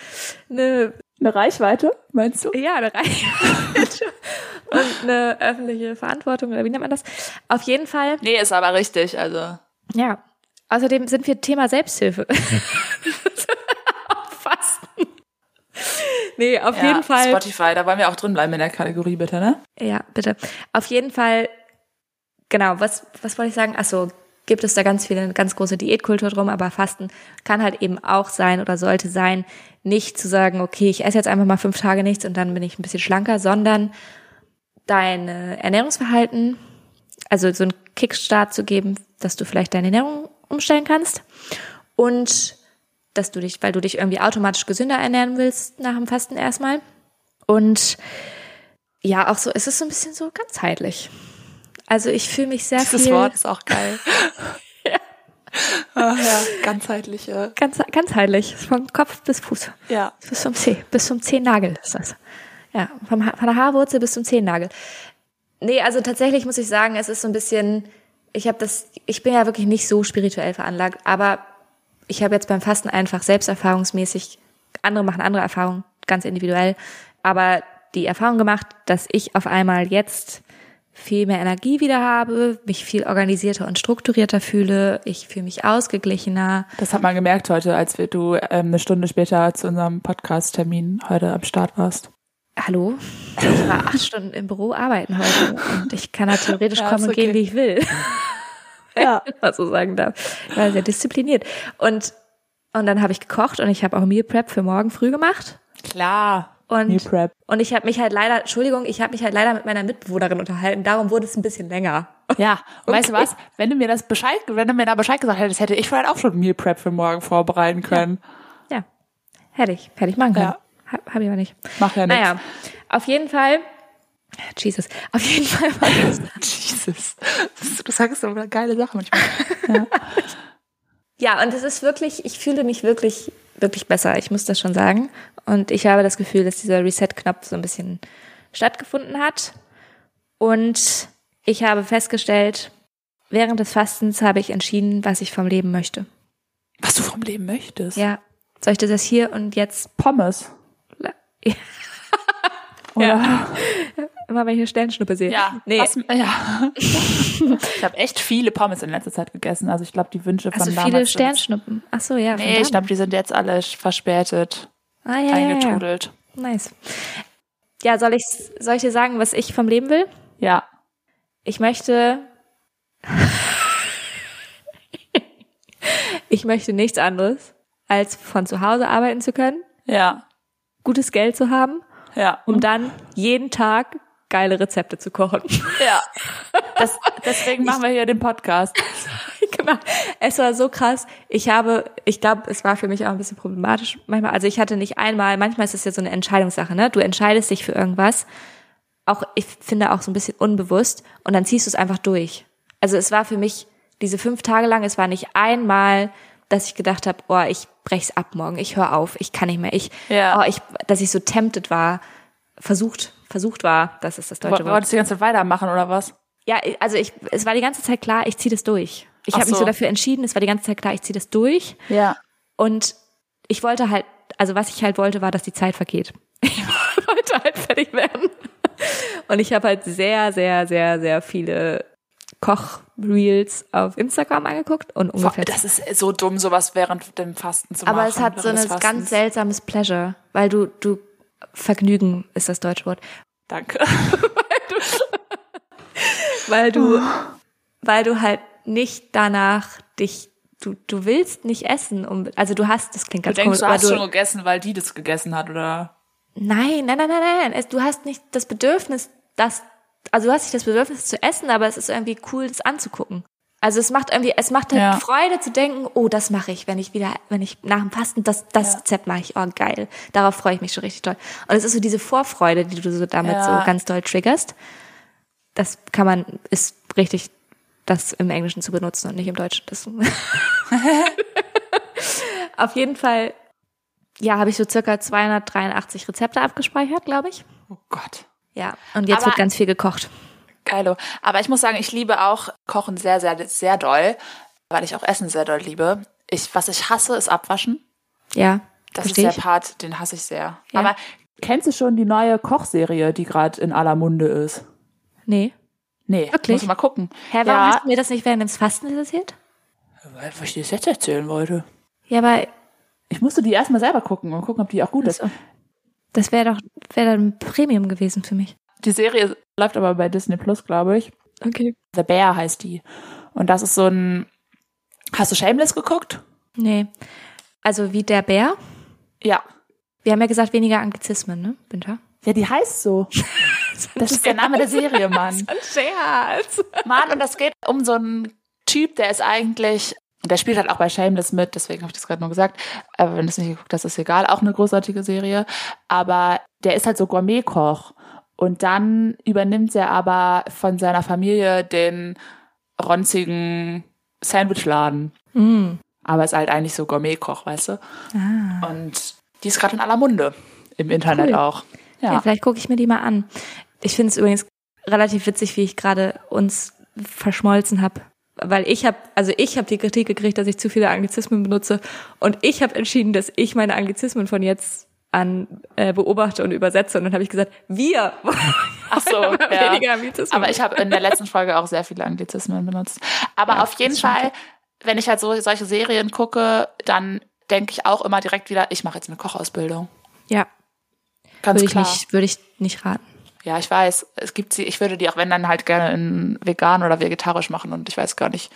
eine Eine Reichweite, meinst du? ja, eine Reichweite und eine öffentliche Verantwortung oder wie nennt man das? Auf jeden Fall. Nee, ist aber richtig, also. Ja. Außerdem sind wir Thema Selbsthilfe. Fasten. Nee, auf Ja, jeden Fall. Spotify, da wollen wir auch drin bleiben in der Kategorie, bitte, ne? Ja, bitte. Auf jeden Fall, genau, was, was wollte ich sagen? Ach so, gibt es da ganz viele, eine ganz große Diätkultur drum, aber Fasten kann halt eben auch sein oder sollte sein, nicht zu sagen, okay, ich esse jetzt einfach mal fünf Tage nichts und dann bin ich ein bisschen schlanker, sondern dein äh, Ernährungsverhalten, also so einen Kickstart zu geben, dass du vielleicht deine Ernährung umstellen kannst und dass du dich, weil du dich irgendwie automatisch gesünder ernähren willst nach dem Fasten erstmal und ja, auch so, es ist so ein bisschen so ganzheitlich. Also ich fühle mich sehr Dieses viel Wort ist auch geil. Ach ja, ganzheitliche. ganz, ganzheitlich, von Kopf bis Fuß, Ja. bis zum Zeh, bis zum Zehennagel ist das. Ja, vom, Ha- von der Haarwurzel bis zum Zehennagel. Nee, also tatsächlich muss ich sagen, es ist so ein bisschen, ich habe das, ich bin ja wirklich nicht so spirituell veranlagt, aber ich habe jetzt beim Fasten einfach selbsterfahrungsmäßig, andere machen andere Erfahrungen, ganz individuell, aber die Erfahrung gemacht, dass ich auf einmal jetzt viel mehr Energie wieder habe, mich viel organisierter und strukturierter fühle, ich fühle mich ausgeglichener. Das hat man gemerkt heute, als wir, du ähm, eine Stunde später zu unserem Podcast-Termin heute am Start warst. Hallo? Ich war acht Stunden im Büro arbeiten heute und ich kann da theoretisch Ja, kommen und gehen, okay. wie ich will. Ja. Man so sagen darf. Ich war sehr diszipliniert. Und, und dann habe ich gekocht und ich habe auch Meal Prep für morgen früh gemacht. Klar. Und, und ich habe mich halt leider, Entschuldigung, ich habe mich halt leider mit meiner Mitbewohnerin unterhalten. Darum wurde es ein bisschen länger. Ja, und weißt du Okay. was? Wenn du mir das Bescheid, wenn du mir da Bescheid gesagt hättest, hätte ich vielleicht auch schon Meal Prep für morgen vorbereiten können. Ja, hätte ich, hätte ich machen können. Ja. Ha- Habe ich aber nicht. Mach ja nichts. Naja, auf jeden Fall, Jesus, auf jeden Fall war das Jesus. Du sagst so eine geile Sache manchmal. Ja, und es ist wirklich, ich fühle mich wirklich, wirklich besser. Ich muss das schon sagen. Und ich habe das Gefühl, dass dieser Reset-Knopf so ein bisschen stattgefunden hat. Und ich habe festgestellt, während des Fastens habe ich entschieden, was ich vom Leben möchte. Was du vom Leben möchtest. Ja. Soll ich dir das hier und jetzt Pommes. Ja. Oder? Immer, wenn ich eine Sternschnuppe sehe? Ja. Nee. Was, ja. ich habe echt viele Pommes in letzter Zeit gegessen. Also ich glaube, die Wünsche von Also damals. viele Sternschnuppen. Ach so, ja. Nee, ich glaube, die sind jetzt alle verspätet ah, ja, ja, ja. eingetrudelt. Nice. Ja, soll ich, soll ich dir sagen, was ich vom Leben will? Ja. Ich möchte. ich möchte nichts anderes, als von zu Hause arbeiten zu können, Ja. gutes Geld zu haben, Ja. um dann jeden Tag geile Rezepte zu kochen. Ja. Das, deswegen machen wir hier den Podcast. genau. Es war so krass. Ich habe, ich glaube, es war für mich auch ein bisschen problematisch manchmal. Also ich hatte nicht einmal, manchmal ist es ja so eine Entscheidungssache, ne? Du entscheidest dich für irgendwas. Auch, ich finde auch so ein bisschen unbewusst und dann ziehst du es einfach durch. Also es war für mich diese fünf Tage lang, es war nicht einmal, dass ich gedacht habe, oh, ich brech's ab morgen, ich höre auf, ich kann nicht mehr, ich, Ja. oh, ich, dass ich so tempted war, versucht, versucht war, das ist das Du deutsche Wort. wolltest die ganze Zeit weitermachen oder was? Ja, also ich, es war die ganze Zeit klar, ich ziehe das durch. Ich habe mich so. so dafür entschieden, es war die ganze Zeit klar, ich ziehe das durch. Ja. Und ich wollte halt, also was ich halt wollte, war, dass die Zeit vergeht. Ich wollte halt fertig werden. Und ich habe halt sehr, sehr, sehr, sehr viele Koch-Reels auf Instagram angeguckt und ungefähr. Das ist so dumm, sowas während dem Fasten zu machen. aber es hat so ein ganz seltsames Pleasure, weil du, du, Vergnügen ist das deutsche Wort. Danke. weil du, weil du halt nicht danach dich, du, du willst nicht essen, um, also du hast, das klingt Du ganz denkst, komisch, du hast du, schon gegessen, weil die das gegessen hat, oder? nein, nein, nein, nein, nein, es, du hast nicht das Bedürfnis, das, also du hast nicht das Bedürfnis zu essen, aber es ist irgendwie cool, das anzugucken. Also es macht irgendwie, es macht halt Ja. Freude zu denken, oh, das mache ich, wenn ich wieder, wenn ich nach dem Fasten, das, das Ja. Rezept mache ich, oh geil. Darauf freue ich mich schon richtig toll. Und es ist so diese Vorfreude, die du so damit Ja. so ganz doll triggerst. Das kann man, ist richtig, das im Englischen zu benutzen und nicht im Deutschen. Das Auf jeden Fall, ja, habe ich so circa 283 Rezepte abgespeichert, glaube ich. Oh Gott. Ja, und jetzt Aber- wird ganz viel gekocht. Geilo. Aber ich muss sagen, ich liebe auch Kochen sehr, sehr, sehr doll, weil ich auch Essen sehr doll liebe. Ich, was ich hasse, ist Abwaschen. Ja. Das ist der ich. Part, den hasse ich sehr. Ja. Aber Kennst du schon die neue Kochserie, die gerade in aller Munde ist? Nee. nee, Wirklich? muss ich mal gucken. Hä, warum ja, hast du mir das nicht während des Fastens erzählt? weil ich dir das jetzt erzählen wollte. Ja, aber Ich musste die erstmal selber gucken und gucken, ob die auch gut ist. so. das wäre doch wäre dann Premium gewesen für mich. Die Serie läuft aber bei Disney Plus, glaube ich. Okay. The Bear heißt die. Und das ist so ein. Hast du Shameless geguckt? Nee. Also wie der Bär. Ja. Wir haben ja gesagt, weniger Anglizismen, ne, Winter? Ja, die heißt so. Das ist der Name der Serie, Mann. Ein Scherz. Mann, und das geht um so einen Typ, der ist eigentlich, der spielt halt auch bei Shameless mit, deswegen habe ich das gerade nur gesagt. Aber wenn du es nicht geguckt hast, ist egal, auch eine großartige Serie. Aber Der ist halt so Gourmetkoch. Und dann übernimmt er aber von seiner Familie den ronzigen Sandwichladen. Mm. aber ist halt eigentlich so Gourmetkoch, weißt du? Ah. Und die ist gerade in aller Munde. Im Internet Cool. auch. Ja, Ja. vielleicht gucke ich mir die mal an. Ich finde es übrigens relativ witzig, wie ich gerade uns verschmolzen habe. Weil ich habe, also ich habe die Kritik gekriegt, dass ich zu viele Anglizismen benutze. Und ich habe entschieden, dass ich meine Anglizismen von jetzt an äh, beobachte und übersetze. Und dann habe ich gesagt, wir Ach so, ja. weniger Anglizismen. Aber ich habe in der letzten Folge auch sehr viele Anglizismen benutzt. Aber Ja, auf jeden. Fall, wenn ich halt so solche Serien gucke, dann denke ich auch immer direkt wieder, ich mache jetzt eine Kochausbildung. ja, Ganz würde ich klar. nicht, würde ich nicht raten. Ja, ich weiß, es gibt sie, ich würde die auch wenn dann halt gerne in vegan oder vegetarisch machen und ich weiß gar nicht,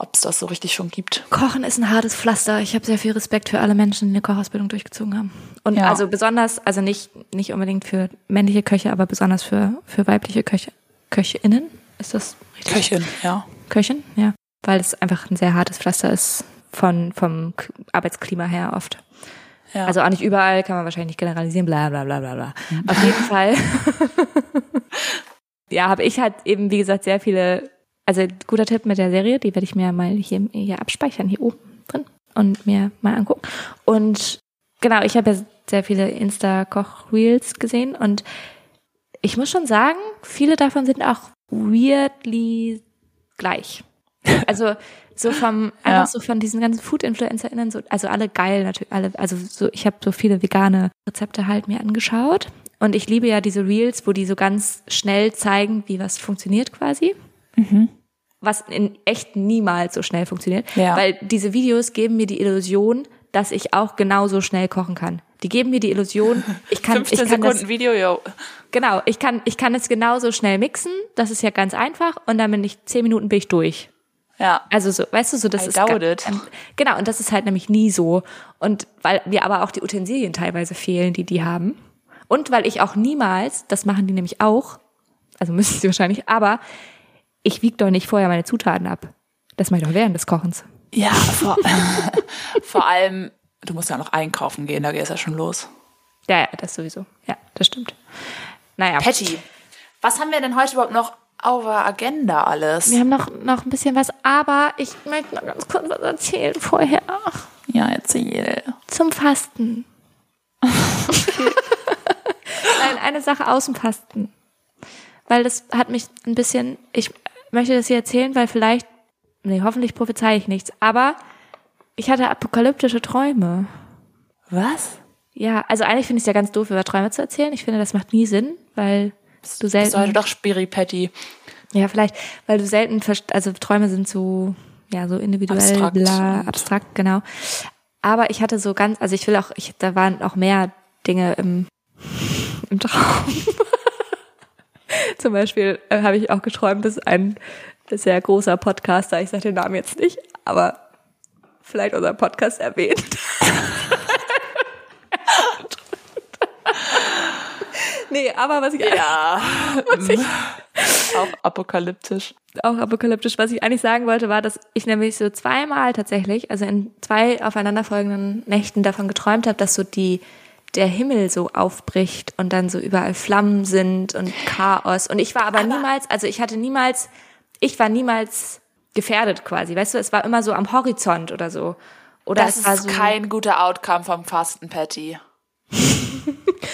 ob es das so richtig schon gibt. Kochen ist ein hartes Pflaster. Ich habe sehr viel Respekt für alle Menschen, die eine Kochausbildung durchgezogen haben. Und Ja. also besonders, also nicht, nicht unbedingt für männliche Köche, aber besonders für, für weibliche Köche, KöchInnen. Ist das richtig? Köchin, ja. Köchin, ja. Weil es einfach ein sehr hartes Pflaster ist von, vom K- Arbeitsklima her oft. ja. Also auch nicht überall, kann man wahrscheinlich nicht generalisieren, bla bla bla bla bla. Auf jeden Fall. ja, habe ich halt eben, wie gesagt, sehr viele, also guter Tipp mit der Serie, die werde ich mir mal hier, hier abspeichern, hier oben drin und mir mal angucken. Und genau, ich habe ja sehr viele Insta-Koch-Reels gesehen und ich muss schon sagen, viele davon sind auch weirdly gleich. Also so vom Ja. einfach so von diesen ganzen Food-InfluencerInnen, so, also alle geil natürlich, alle, also so, ich habe so viele vegane Rezepte halt mir angeschaut. Und ich liebe ja diese Reels, wo die so ganz schnell zeigen, wie was funktioniert quasi. Was in echt niemals so schnell funktioniert. Ja. Weil diese Videos geben mir die Illusion, dass ich auch genauso schnell kochen kann. Die geben mir die Illusion, ich kann, 15 ich kann das, Sekunden Video, yo. Genau, ich kann, ich kann es genauso schnell mixen. Das ist ja ganz einfach. Und dann bin ich zehn Minuten bin ich durch. Ja. Also so, weißt du, so das I ist doubt ga- it. ähm, genau. Und das ist halt nämlich nie so. Und weil mir aber auch die Utensilien teilweise fehlen, die die haben. Und weil ich auch niemals, das machen die nämlich auch, also müssen sie wahrscheinlich, aber ich wiege doch nicht vorher meine Zutaten ab. Das mache ich doch während des Kochens. Ja, vor, vor allem, du musst ja noch einkaufen gehen, da geht es ja schon los. Ja, ja, das sowieso. Ja, das stimmt. Naja. Patty, was haben wir denn heute überhaupt noch auf der Agenda alles? Wir haben noch, noch ein bisschen was, aber ich möchte noch ganz kurz was erzählen vorher. Ja, erzähl. Zum Fasten. Nein, eine Sache aus dem Fasten. Weil das hat mich ein bisschen, ich möchte das hier erzählen, weil vielleicht, nee, hoffentlich prophezei ich nichts, aber ich hatte apokalyptische Träume. Was? Ja, also eigentlich finde ich es ja ganz doof, über Träume zu erzählen. Ich finde, das macht nie Sinn, weil du Bist du heute selten, doch Spiri Patty. ja, vielleicht, weil du selten, also Träume sind so, ja, so individuell, Abstrakt bla, abstrakt, genau. Aber ich hatte so ganz, also ich will auch, ich, da waren auch mehr Dinge im, im Traum. Zum Beispiel äh, habe ich auch geträumt, dass ein sehr großer Podcaster, ich sage den Namen jetzt nicht, aber vielleicht unser Podcast erwähnt. nee, aber was ich Ja. was ich Auch apokalyptisch. auch apokalyptisch. Was ich eigentlich sagen wollte, war, dass ich nämlich so zweimal tatsächlich, also in zwei aufeinanderfolgenden Nächten davon geträumt habe, dass so die der Himmel so aufbricht und dann so überall Flammen sind und Chaos. Und ich war aber, niemals, also ich hatte niemals, ich war niemals gefährdet quasi. Weißt du, es war immer so am Horizont oder so. Oder Das es war ist so, kein guter Outcome vom Fasten, Patty.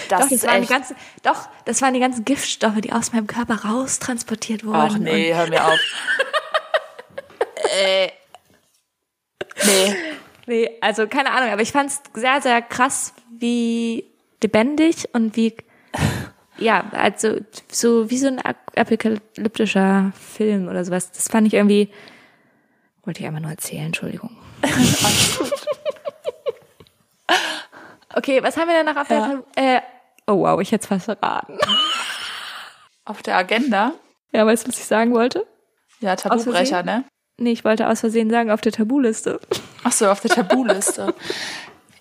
Das doch, das ist waren die ganzen, doch, das waren die ganzen Giftstoffe, die aus meinem Körper raustransportiert wurden. Ach nee, hör mir auf. äh, nee. Nee, also keine Ahnung, aber ich fand es sehr, sehr krass, wie lebendig und wie, ja, also so wie so ein ap- apokalyptischer Film oder sowas. Das fand ich irgendwie, wollte ich einmal nur erzählen, Entschuldigung. okay, was haben wir denn noch auf Ja. der, äh, oh wow, ich hätte es fast verraten. Auf der Agenda? Ja, weißt du, was ich sagen wollte? Ja, Tabubrecher, ne? Nee, ich wollte aus Versehen sagen, auf der Tabuliste. Ach so, auf der Tabuliste.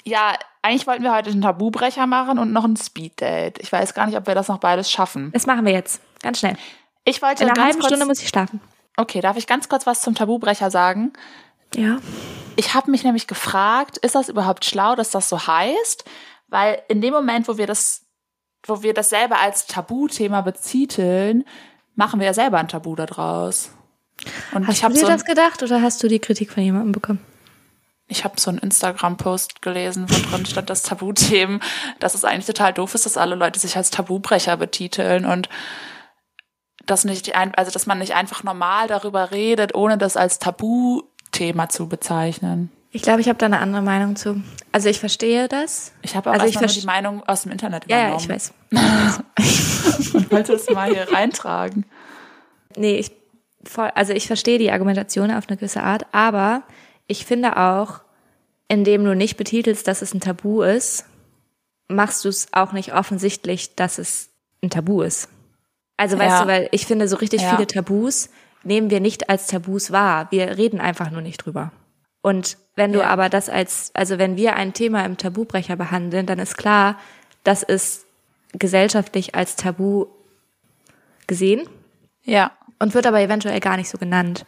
ja, eigentlich wollten wir heute einen Tabubrecher machen und noch ein Speeddate. Ich weiß gar nicht, ob wir das noch beides schaffen. Das machen wir jetzt. Ganz schnell. Ich wollte In einer halben Stunde muss ich schlafen. Okay, darf ich ganz kurz was zum Tabubrecher sagen? Ja. Ich habe mich nämlich gefragt, ist das überhaupt schlau, dass das so heißt? Weil in dem Moment, wo wir das, wo wir das selber als Tabuthema beziteln, machen wir ja selber ein Tabu daraus. Und Hast du dir so, das gedacht oder hast du die Kritik von jemandem bekommen? ich habe so einen Instagram-Post gelesen, wo drin stand das Tabuthemen, dass es eigentlich total doof ist, dass alle Leute sich als Tabubrecher betiteln und dass nicht ein, also dass man nicht einfach normal darüber redet, ohne das als Tabuthema zu bezeichnen. Ich glaube, ich habe da eine andere Meinung zu. Also ich verstehe das. Ich habe auch Also ich nur die Meinung aus dem Internet Ja, ja, übernommen. ich weiß. Ich wollte es mal hier reintragen. Nee, ich voll, also ich verstehe die Argumentation auf eine gewisse Art, aber ich finde auch, indem du nicht betitelst, dass es ein Tabu ist, machst du es auch nicht offensichtlich, dass es ein Tabu ist. Also weißt Ja. du, weil ich finde, so richtig Ja. viele Tabus nehmen wir nicht als Tabus wahr. Wir reden einfach nur nicht drüber. Und wenn du Ja. aber das als, also wenn wir ein Thema im Tabubrecher behandeln, dann ist klar, das ist gesellschaftlich als Tabu gesehen Ja. Und wird aber eventuell gar nicht so genannt.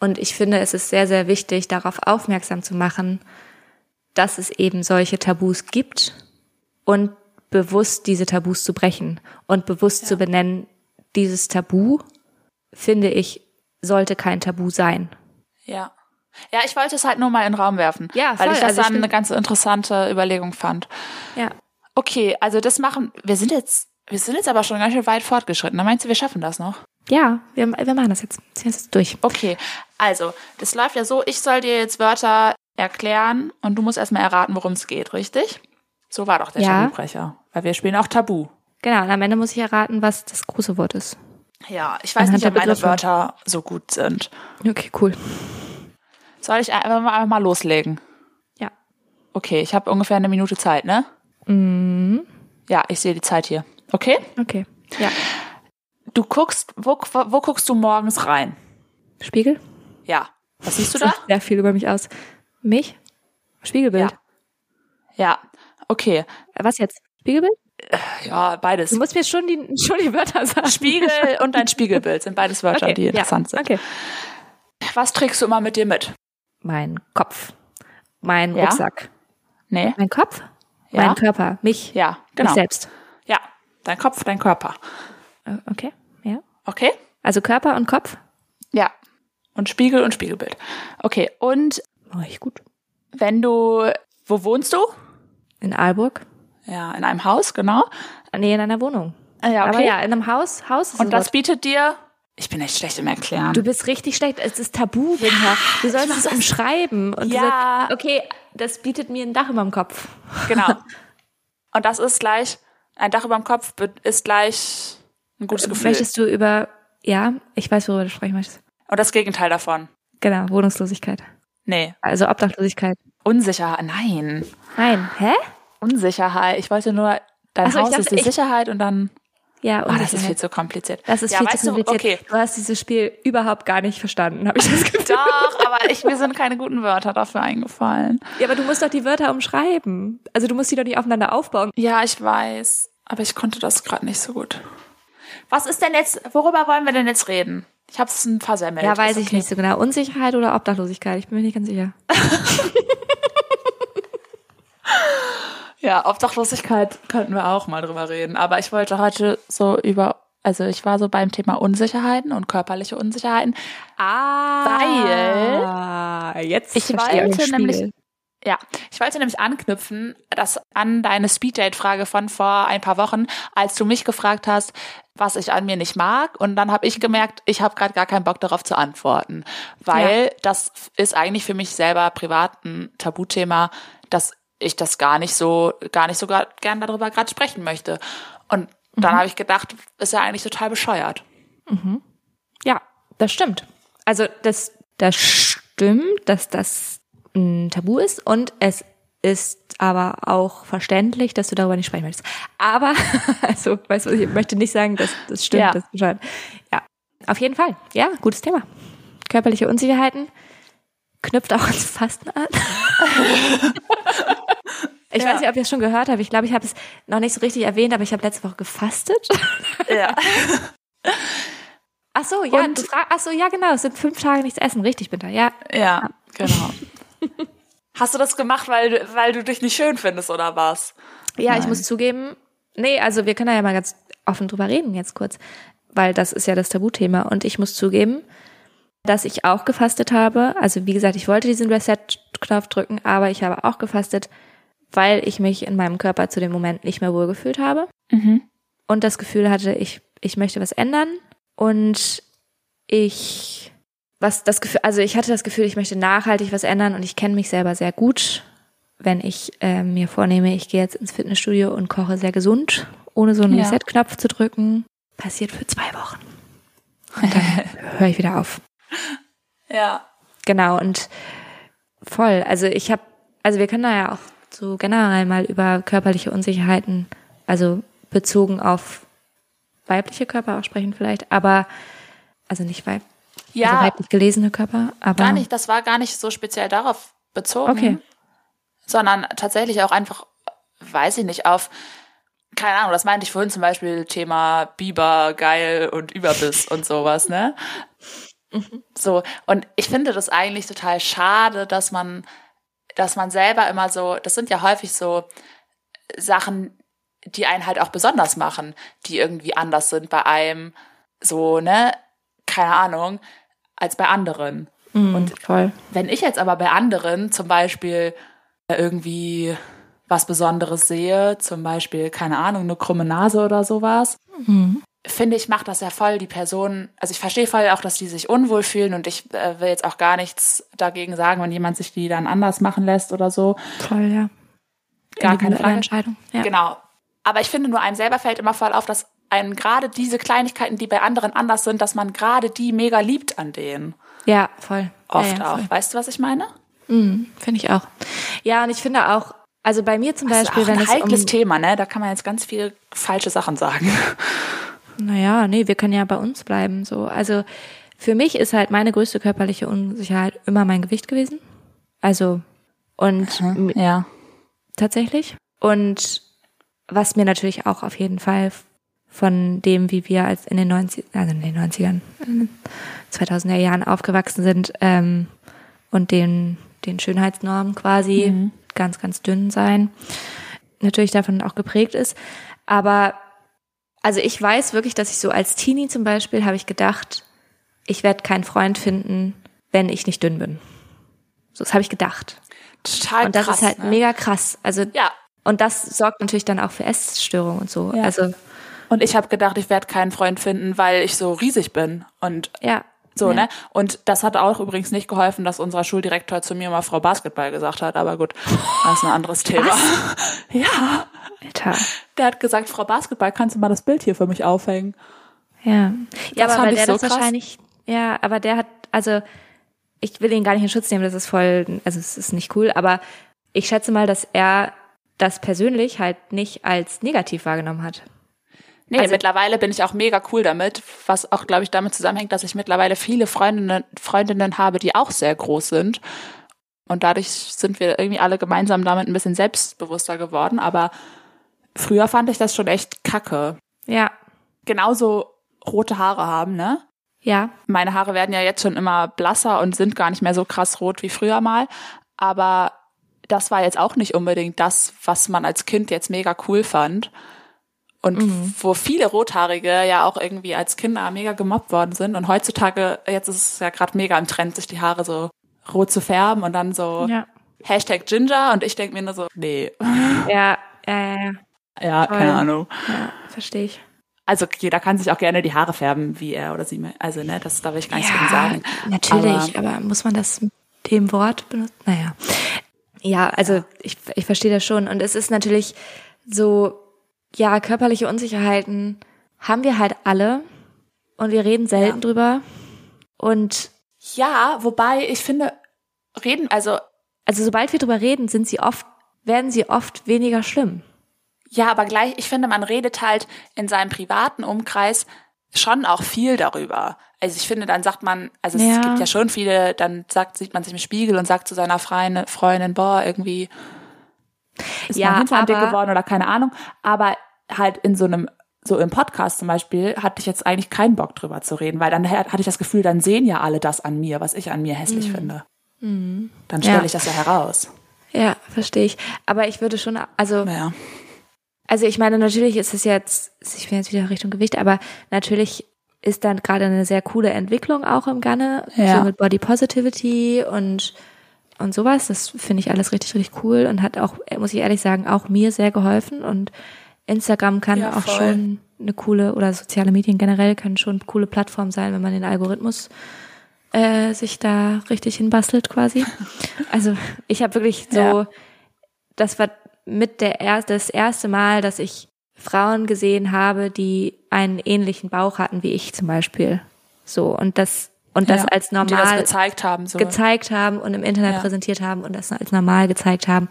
Und ich finde, es ist sehr, sehr wichtig, darauf aufmerksam zu machen, dass es eben solche Tabus gibt und bewusst diese Tabus zu brechen und bewusst zu benennen, dieses Tabu, finde ich, sollte kein Tabu sein. Ja. Ja, ich wollte es halt nur mal in den Raum werfen. Ja, Weil ich das Also ich dann eine ganz interessante Überlegung fand. Ja. Okay, also das machen, wir sind jetzt, wir sind jetzt aber schon ganz schön weit fortgeschritten. Da meinst du, wir schaffen das noch? Ja, wir, wir machen das jetzt. Ziehen das jetzt durch. Okay, also, das läuft ja so, ich soll dir jetzt Wörter erklären und du musst erstmal erraten, worum es geht, richtig? So war doch der Ja. Tabubrecher. Weil wir spielen auch Tabu. Genau, und am Ende muss ich erraten, was das große Wort ist. Ja, ich weiß Anhand nicht, ob meine. Wörter so gut sind. Okay, cool. Soll ich einfach mal, einfach mal loslegen? Ja. Okay, ich habe ungefähr eine Minute Zeit, ne? Mhm. Ja, ich sehe die Zeit hier. Okay? Okay. Ja. Du guckst, wo, wo guckst du morgens rein? Spiegel? Ja. Was siehst du da? sehr viel über mich aus. Mich? Spiegelbild. Ja. Ja. Okay. Was jetzt? Spiegelbild? Ja, beides. Du musst mir schon die, schon die Wörter sagen. Spiegel und dein Spiegelbild sind beides Wörter, okay, die interessant ja. sind. Okay. Was trägst du immer mit dir mit? Mein Kopf. Mein Ja? Rucksack. Nee? Mein Kopf? Ja? Mein Körper. Mich. Ja, genau. Mich selbst. Ja, dein Kopf, dein Körper. Äh, Okay. Ja. Okay? Also Körper und Kopf? Ja. Und Spiegel und Spiegelbild. Okay, und Oh, ich gut. wenn du, wo wohnst du? In Aalburg? Ja, in einem Haus, genau. Nee, in einer Wohnung. Ah, ja, Aber ja, in einem Haus. Haus ist Und das Wort. bietet dir, ich bin echt schlecht im Erklären. Du bist richtig schlecht. Es ist tabu, Winter. Du sollst es umschreiben. Und du Ja. sagst, okay, das bietet mir ein Dach über dem Kopf. Genau. Und das ist gleich, ein Dach über dem Kopf ist gleich ein gutes Gefühl. Möchtest du über, ja, ich weiß, worüber du sprechen möchtest. Und das Gegenteil davon. Genau, Wohnungslosigkeit. Nee. Also Obdachlosigkeit. Unsicherheit. Nein. Nein. Hä? Unsicherheit. Ich wollte nur, dein so, Haus ist dachte, die ich- Sicherheit und dann. Ja, Ah, das ist viel zu kompliziert. Das ist ja, viel zu kompliziert. Du, okay. Du hast dieses Spiel überhaupt gar nicht verstanden, habe ich das Gefühl. Doch, aber ich, mir sind keine guten Wörter dafür eingefallen. Ja, aber du musst doch die Wörter umschreiben. Also du musst die doch nicht aufeinander aufbauen. Ja, ich weiß. Aber ich konnte das gerade nicht so gut. Was ist denn jetzt, worüber wollen wir denn jetzt reden? Ich habe es ein versemmelt. Ja, weiß ich okay. nicht so genau. Unsicherheit oder Obdachlosigkeit? Ich bin mir nicht ganz sicher. Ja, Obdachlosigkeit könnten wir auch mal drüber reden. Aber ich wollte heute so über, also ich war so beim Thema Unsicherheiten und körperliche Unsicherheiten. Ah, Weil jetzt ich wollte nämlich-. Ja, ich wollte nämlich anknüpfen, dass an deine Speeddate-Frage von vor ein paar Wochen, als du mich gefragt hast, was ich an mir nicht mag, und dann habe ich gemerkt, ich habe gerade gar keinen Bock darauf zu antworten, weil ja. das ist eigentlich für mich selber privat ein Tabuthema, dass ich das gar nicht so, gar nicht so gern darüber gerade sprechen möchte. Und dann mhm. habe ich gedacht, ist ja eigentlich total bescheuert. Mhm. Ja, das stimmt. Also das, das stimmt, dass das ein Tabu ist und es ist aber auch verständlich, dass du darüber nicht sprechen möchtest. Aber, also, weißt du, ich möchte nicht sagen, dass das stimmt, ja. das bescheuert. Ja, auf jeden Fall. Ja, gutes Thema. Körperliche Unsicherheiten knüpft auch ans Fasten an. Ich ja. weiß nicht, ob ihr es schon gehört habt. Ich glaube, ich habe es noch nicht so richtig erwähnt, aber ich habe letzte Woche gefastet. Ja. Ach so, ja, Und, ach so, ja, genau. Es sind fünf Tage nichts essen. Richtig, bitte. Ja. Ja, genau. Hast du das gemacht, weil, weil du dich nicht schön findest oder was? Ja, Nein. ich muss zugeben, nee, also wir können da ja mal ganz offen drüber reden jetzt kurz, weil das ist ja das Tabuthema. Und ich muss zugeben, dass ich auch gefastet habe. Also wie gesagt, ich wollte diesen Reset-Knopf drücken, aber ich habe auch gefastet, weil ich mich in meinem Körper zu dem Moment nicht mehr wohlgefühlt habe mhm. und das Gefühl hatte, ich, ich möchte was ändern und ich was das Gefühl, also ich hatte das Gefühl, ich möchte nachhaltig was ändern und ich kenne mich selber sehr gut, wenn ich äh, mir vornehme, ich gehe jetzt ins Fitnessstudio und koche sehr gesund, ohne so einen ja. Reset-Knopf zu drücken, passiert für zwei Wochen. Und dann höre ich wieder auf. Ja. Genau, und voll. Also ich habe, also wir können da ja auch so generell mal über körperliche Unsicherheiten, also bezogen auf weibliche Körper auch sprechen vielleicht, aber also nicht weib, ja, also weiblich gelesene Körper, aber gar nicht. Das war gar nicht so speziell darauf bezogen, okay. sondern tatsächlich auch einfach, weiß ich nicht, auf keine Ahnung, das meinte ich vorhin zum Beispiel Thema Biber, geil und Überbiss und sowas, ne? Mhm. So, und ich finde das eigentlich total schade, dass man dass man selber immer so, das sind ja häufig so Sachen, die einen halt auch besonders machen, die irgendwie anders sind bei einem, so, ne, keine Ahnung, als bei anderen. Mm, und voll. wenn ich jetzt aber bei anderen zum Beispiel irgendwie was Besonderes sehe, zum Beispiel, keine Ahnung, eine krumme Nase oder sowas, mhm finde ich, macht das ja voll die Person, also ich verstehe voll auch, dass die sich unwohl fühlen und ich äh, will jetzt auch gar nichts dagegen sagen, wenn jemand sich die dann anders machen lässt oder so. Voll, ja. Gar keine Frage. Entscheidung. Ja. Genau. Aber ich finde nur einem selber fällt immer voll auf, dass einen gerade diese Kleinigkeiten, die bei anderen anders sind, dass man gerade die mega liebt an denen. Ja, voll. Oft ja, ja, voll. auch. Weißt du, was ich meine? Mhm, finde ich auch. Ja, und ich finde auch, also bei mir zum das Beispiel, ist auch ein wenn es heikles um Thema, ne? Da kann man jetzt ganz viele falsche Sachen sagen. Naja, nee, wir können ja bei uns bleiben. So, also für mich ist halt meine größte körperliche Unsicherheit immer mein Gewicht gewesen. Also und mhm, ja, tatsächlich. Und was mir natürlich auch auf jeden Fall von dem, wie wir als in den 90 also in den 90ern, 2000er Jahren aufgewachsen sind ähm, und den den Schönheitsnormen quasi mhm. ganz ganz dünn sein, natürlich davon auch geprägt ist. Aber also ich weiß wirklich, dass ich so als Teenie zum Beispiel habe ich gedacht, ich werde keinen Freund finden, wenn ich nicht dünn bin. So, das habe ich gedacht. Total Und das krass, ist halt ne? mega krass. Also ja. Und das sorgt natürlich dann auch für Essstörungen und so. Ja. Also und ich habe gedacht, ich werde keinen Freund finden, weil ich so riesig bin und ja. So, ja. ne? Und das hat auch übrigens nicht geholfen, dass unser Schuldirektor zu mir mal Frau Basketball gesagt hat, aber gut, das ist ein anderes Thema. Was? Ja. Alter. Der hat gesagt, Frau Basketball, kannst du mal das Bild hier für mich aufhängen? Ja. Ja, Das aber weil der so das krass. wahrscheinlich, ja, aber der hat, also ich will ihn gar nicht in Schutz nehmen, das ist voll, also es ist nicht cool, aber ich schätze mal, dass er das persönlich halt nicht als negativ wahrgenommen hat. Nee, Also- mittlerweile bin ich auch mega cool damit, was auch, glaube ich, damit zusammenhängt, dass ich mittlerweile viele Freundinnen, Freundinnen habe, die auch sehr groß sind. Und dadurch sind wir irgendwie alle gemeinsam damit ein bisschen selbstbewusster geworden. Aber früher fand ich das schon echt kacke. Ja. Genauso rote Haare haben, ne? Ja. Meine Haare werden ja jetzt schon immer blasser und sind gar nicht mehr so krass rot wie früher mal. Aber das war jetzt auch nicht unbedingt das, was man als Kind jetzt mega cool fand. Und wo viele Rothaarige ja auch irgendwie als Kinder mega gemobbt worden sind. Und heutzutage, jetzt ist es ja gerade mega im Trend, sich die Haare so rot zu färben und dann so Ja. Hashtag Ginger und ich denke mir nur so, nee. Ja, ja, ja, ja. Voll. keine Ahnung. ja verstehe ich. Also jeder kann sich auch gerne die Haare färben, wie er oder sie. Also ne, das darf ich gar nicht ja, sagen. natürlich, aber, muss man das mit dem Wort benutzen? Naja. Ja, also ich, ich verstehe das schon. Und es ist natürlich so, ja, körperliche Unsicherheiten haben wir halt alle und wir reden selten Ja. drüber. Und Ja, wobei ich finde, reden, also also sobald wir drüber reden, sind sie oft, werden sie oft weniger schlimm. Ja, aber gleich, ich finde, man redet halt in seinem privaten Umkreis schon auch viel darüber. Also ich finde, dann sagt man, also es Ja. gibt ja schon viele, dann sagt, sieht man sich im Spiegel und sagt zu seiner Freundin, Freundin, boah, irgendwie ist Ja, mein Hintern dick geworden oder keine Ahnung. Aber halt in so einem, so im Podcast zum Beispiel, hatte ich jetzt eigentlich keinen Bock drüber zu reden, weil dann hatte ich das Gefühl, dann sehen ja alle das an mir, was ich an mir hässlich finde. Dann stelle Ja. ich das ja heraus. Ja, verstehe ich. Aber ich würde schon, also Naja. Also ich meine, natürlich ist es jetzt, ich bin jetzt wieder Richtung Gewicht, aber natürlich ist dann gerade eine sehr coole Entwicklung auch im Gange, Ja. so mit Body Positivity und und sowas. Das finde ich alles richtig, richtig cool und hat auch, muss ich ehrlich sagen, auch mir sehr geholfen. Und Instagram kann Ja, auch voll. schon eine coole, oder soziale Medien generell können schon coole Plattform sein, wenn man den Algorithmus äh, sich da richtig hinbastelt quasi. Also ich habe wirklich so, Ja. das war mit der er das erste Mal, dass ich Frauen gesehen habe, die einen ähnlichen Bauch hatten wie ich zum Beispiel. So und das und das Ja. als Und die das normal gezeigt haben. So. gezeigt haben und im Internet Ja. präsentiert haben und das als normal gezeigt haben.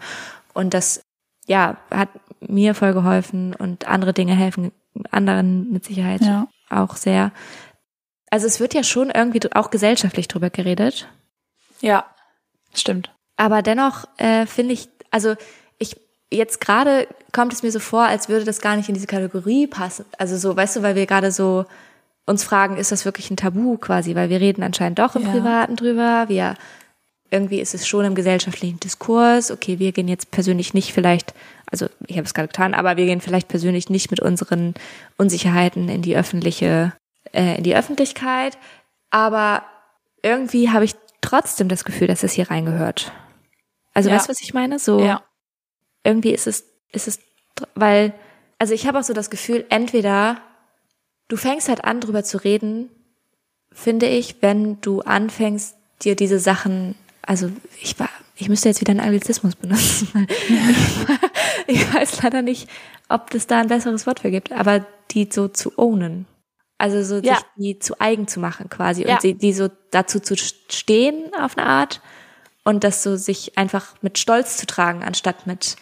Und das, ja, hat mir voll geholfen und andere Dinge helfen anderen mit Sicherheit Ja. auch sehr. Also es wird ja schon irgendwie auch gesellschaftlich drüber geredet. ja, stimmt. Aber dennoch äh, finde ich, also ich jetzt gerade kommt es mir so vor, als würde das gar nicht in diese Kategorie passen. Also so, weißt du, weil wir gerade so uns fragen, ist das wirklich ein Tabu quasi, weil wir reden anscheinend doch im Ja. Privaten drüber. Wir irgendwie ist es schon im gesellschaftlichen Diskurs. Okay, wir gehen jetzt persönlich nicht vielleicht, also ich habe es gerade getan, aber wir gehen vielleicht persönlich nicht mit unseren Unsicherheiten in die öffentliche, äh, in die Öffentlichkeit. Aber irgendwie habe ich trotzdem das Gefühl, dass es hier reingehört. Also Ja. weißt du, was ich meine? So Ja. irgendwie ist es, ist es, weil, also ich habe auch so das Gefühl, entweder du fängst halt an, drüber zu reden, finde ich, wenn du anfängst, dir diese Sachen, also ich war, ich müsste jetzt wieder einen Anglizismus benutzen. ich weiß leider nicht, ob es da ein besseres Wort für gibt, aber die so zu ownen. Also so Ja. sich die zu eigen zu machen quasi Ja. und sie, die so dazu zu stehen auf eine Art und das so sich einfach mit Stolz zu tragen, anstatt mit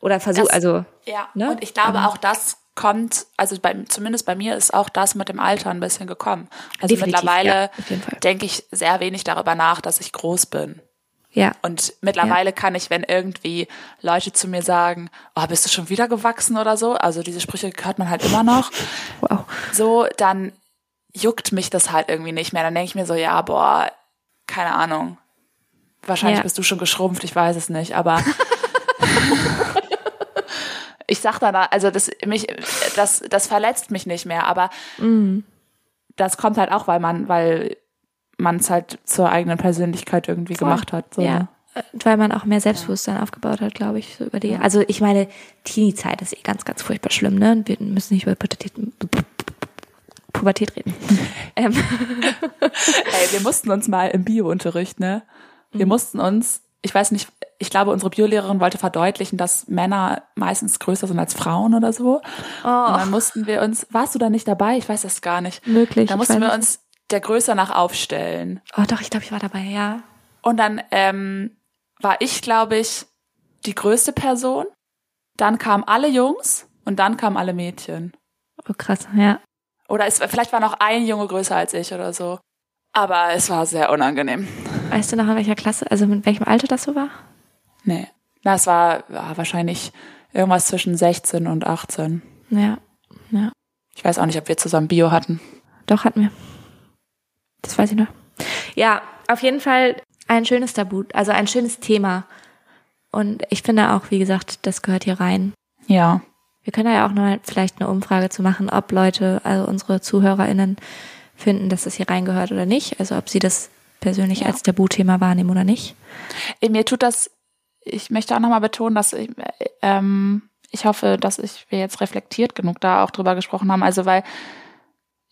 oder versuch, Das- also Ja, Ne? und ich glaube Aber- auch das kommt, also bei, zumindest bei mir ist auch das mit dem Alter ein bisschen gekommen. Also Definitiv, mittlerweile ja, denke ich sehr wenig darüber nach, dass ich groß bin. Ja, Und mittlerweile kann ich, wenn irgendwie Leute zu mir sagen, oh, bist du schon wieder gewachsen oder so, also diese Sprüche hört man halt immer noch, wow. so, dann juckt mich das halt irgendwie nicht mehr. Dann denke ich mir so, ja, boah, keine Ahnung. Wahrscheinlich Ja. bist du schon geschrumpft, ich weiß es nicht, aber ich sag dann, also das mich, das, das verletzt mich nicht mehr, aber das kommt halt auch, weil man, weil man es halt zur eigenen Persönlichkeit irgendwie gemacht hat. So. Ja, äh, weil man auch mehr Selbstbewusstsein aufgebaut hat, glaube ich, so über die. Also ich meine, Teenie-Zeit ist eh ganz, ganz furchtbar schlimm, ne? Und Wir müssen nicht über Pubertät, Pubertät reden. ähm, Ey, wir mussten uns mal im Bio-Unterricht, ne? Wir Mhm. mussten uns, ich weiß nicht, ich glaube, unsere Biolehrerin wollte verdeutlichen, dass Männer meistens größer sind als Frauen oder so. Und oh, dann mussten wir uns, warst du da nicht dabei? Ich weiß das gar nicht. möglich. Da mussten wir nicht. uns der Größe nach aufstellen. Oh, doch, ich glaube, ich war dabei, ja. Und dann ähm, war ich, glaube ich, die größte Person. Dann kamen alle Jungs und dann kamen alle Mädchen. Oh, krass, ja. Oder es, vielleicht war noch ein Junge größer als ich oder so. Aber es war sehr unangenehm. Weißt du noch, in welcher Klasse, also mit welchem Alter das so war? Nee. Na, es war ja, wahrscheinlich irgendwas zwischen 16 und 18. Ja, ja. Ich weiß auch nicht, ob wir zusammen Bio hatten. Doch, hatten wir. Das weiß ich noch. Ja, auf jeden Fall ein schönes Tabu, also ein schönes Thema. Und ich finde auch, wie gesagt, das gehört hier rein. Ja. Wir können ja auch noch mal vielleicht eine Umfrage zu machen, ob Leute, also unsere ZuhörerInnen, finden, dass das hier reingehört oder nicht. Also ob sie das persönlich Ja. als Tabuthema wahrnehmen oder nicht. Mir tut das ich möchte auch nochmal betonen, dass ich, ähm, ich hoffe, dass ich, wir jetzt reflektiert genug da auch drüber gesprochen haben. Also, weil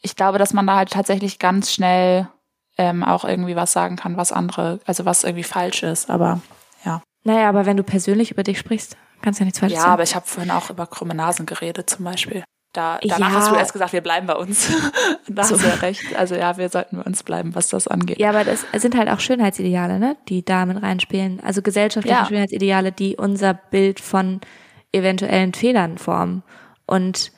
ich glaube, dass man da halt tatsächlich ganz schnell ähm, auch irgendwie was sagen kann, was andere, also was irgendwie falsch ist. Aber ja. Naja, aber wenn du persönlich über dich sprichst, kannst du ja nichts falsch Ja, sagen. aber ich habe vorhin auch über krumme Nasen geredet zum Beispiel. Da, danach Ja. hast du erst gesagt, wir bleiben bei uns. da So. hast du ja recht. Also ja, wir sollten bei uns bleiben, was das angeht. Ja, aber das sind halt auch Schönheitsideale, ne, die da mit reinspielen. Also gesellschaftliche Ja. Schönheitsideale, die unser Bild von eventuellen Fehlern formen. Und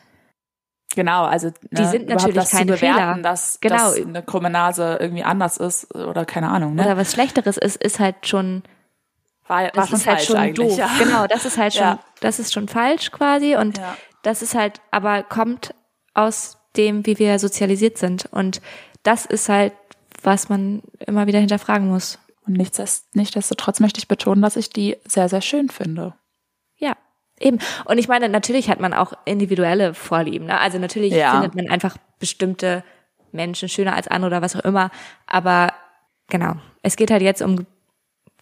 Genau, also ne, Die sind überhaupt natürlich das keine zu bewerten, Fehler. dass, Genau. dass eine krumme Nase irgendwie anders ist oder keine Ahnung. Ne? oder was Schlechteres ist, ist halt schon, war, das ist halt schon doof. Ja. Genau, das ist halt schon, Ja. das ist schon falsch quasi. Und Ja. das ist halt, aber kommt aus dem, wie wir sozialisiert sind. Und das ist halt, was man immer wieder hinterfragen muss. Und nichtsdest- nichtsdestotrotz möchte ich betonen, dass ich die sehr, sehr schön finde. Ja, eben. Und ich meine, natürlich hat man auch individuelle Vorlieben. Ne? Also natürlich Ja. findet man einfach bestimmte Menschen schöner als andere oder was auch immer. Aber genau, es geht halt jetzt um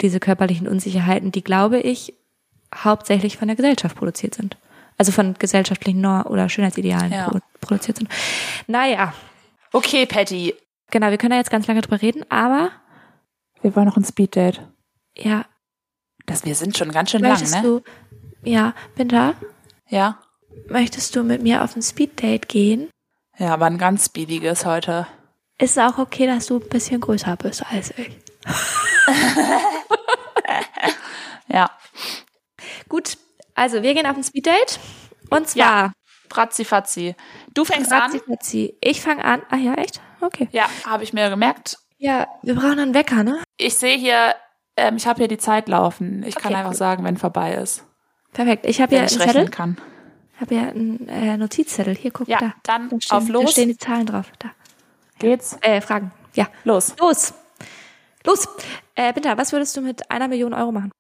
diese körperlichen Unsicherheiten, die, glaube ich, hauptsächlich von der Gesellschaft produziert sind. Also von gesellschaftlichen Nor- oder Schönheitsidealen Ja. produ- produziert sind. Naja, Okay, Patty. genau, wir können da jetzt ganz lange drüber reden, aber Wir wollen noch ein Speeddate. ja, Das, wir sind schon ganz schön lang, ne? du, ja, bin da, Ja. möchtest du mit mir auf ein Speeddate gehen? Ja, aber ein ganz speediges heute. ist es auch okay, dass du ein bisschen größer bist als ich. Ja. Gut, also wir gehen auf ein Speeddate. Und zwar, Ratzi fatzi. Du fängst Ratzi, an. Fatzi. ich fange an. Ah ja, echt? Okay. Ja, habe ich mir gemerkt. Ja, wir brauchen einen Wecker, ne? Ich sehe hier, ähm, ich habe hier die Zeit laufen. Ich kann Okay, einfach cool. sagen, wenn vorbei ist. Perfekt. Ich habe Wenn einen Zettel. kann. Ich habe hier einen äh, Notizzettel. Hier, guck Ja, da. dann Da stehen, auf Da los. stehen die Zahlen drauf. Da. Geht's? Äh, Fragen. Ja. Los. Los. Los. Äh, Binta, was würdest du mit einer Million Euro machen?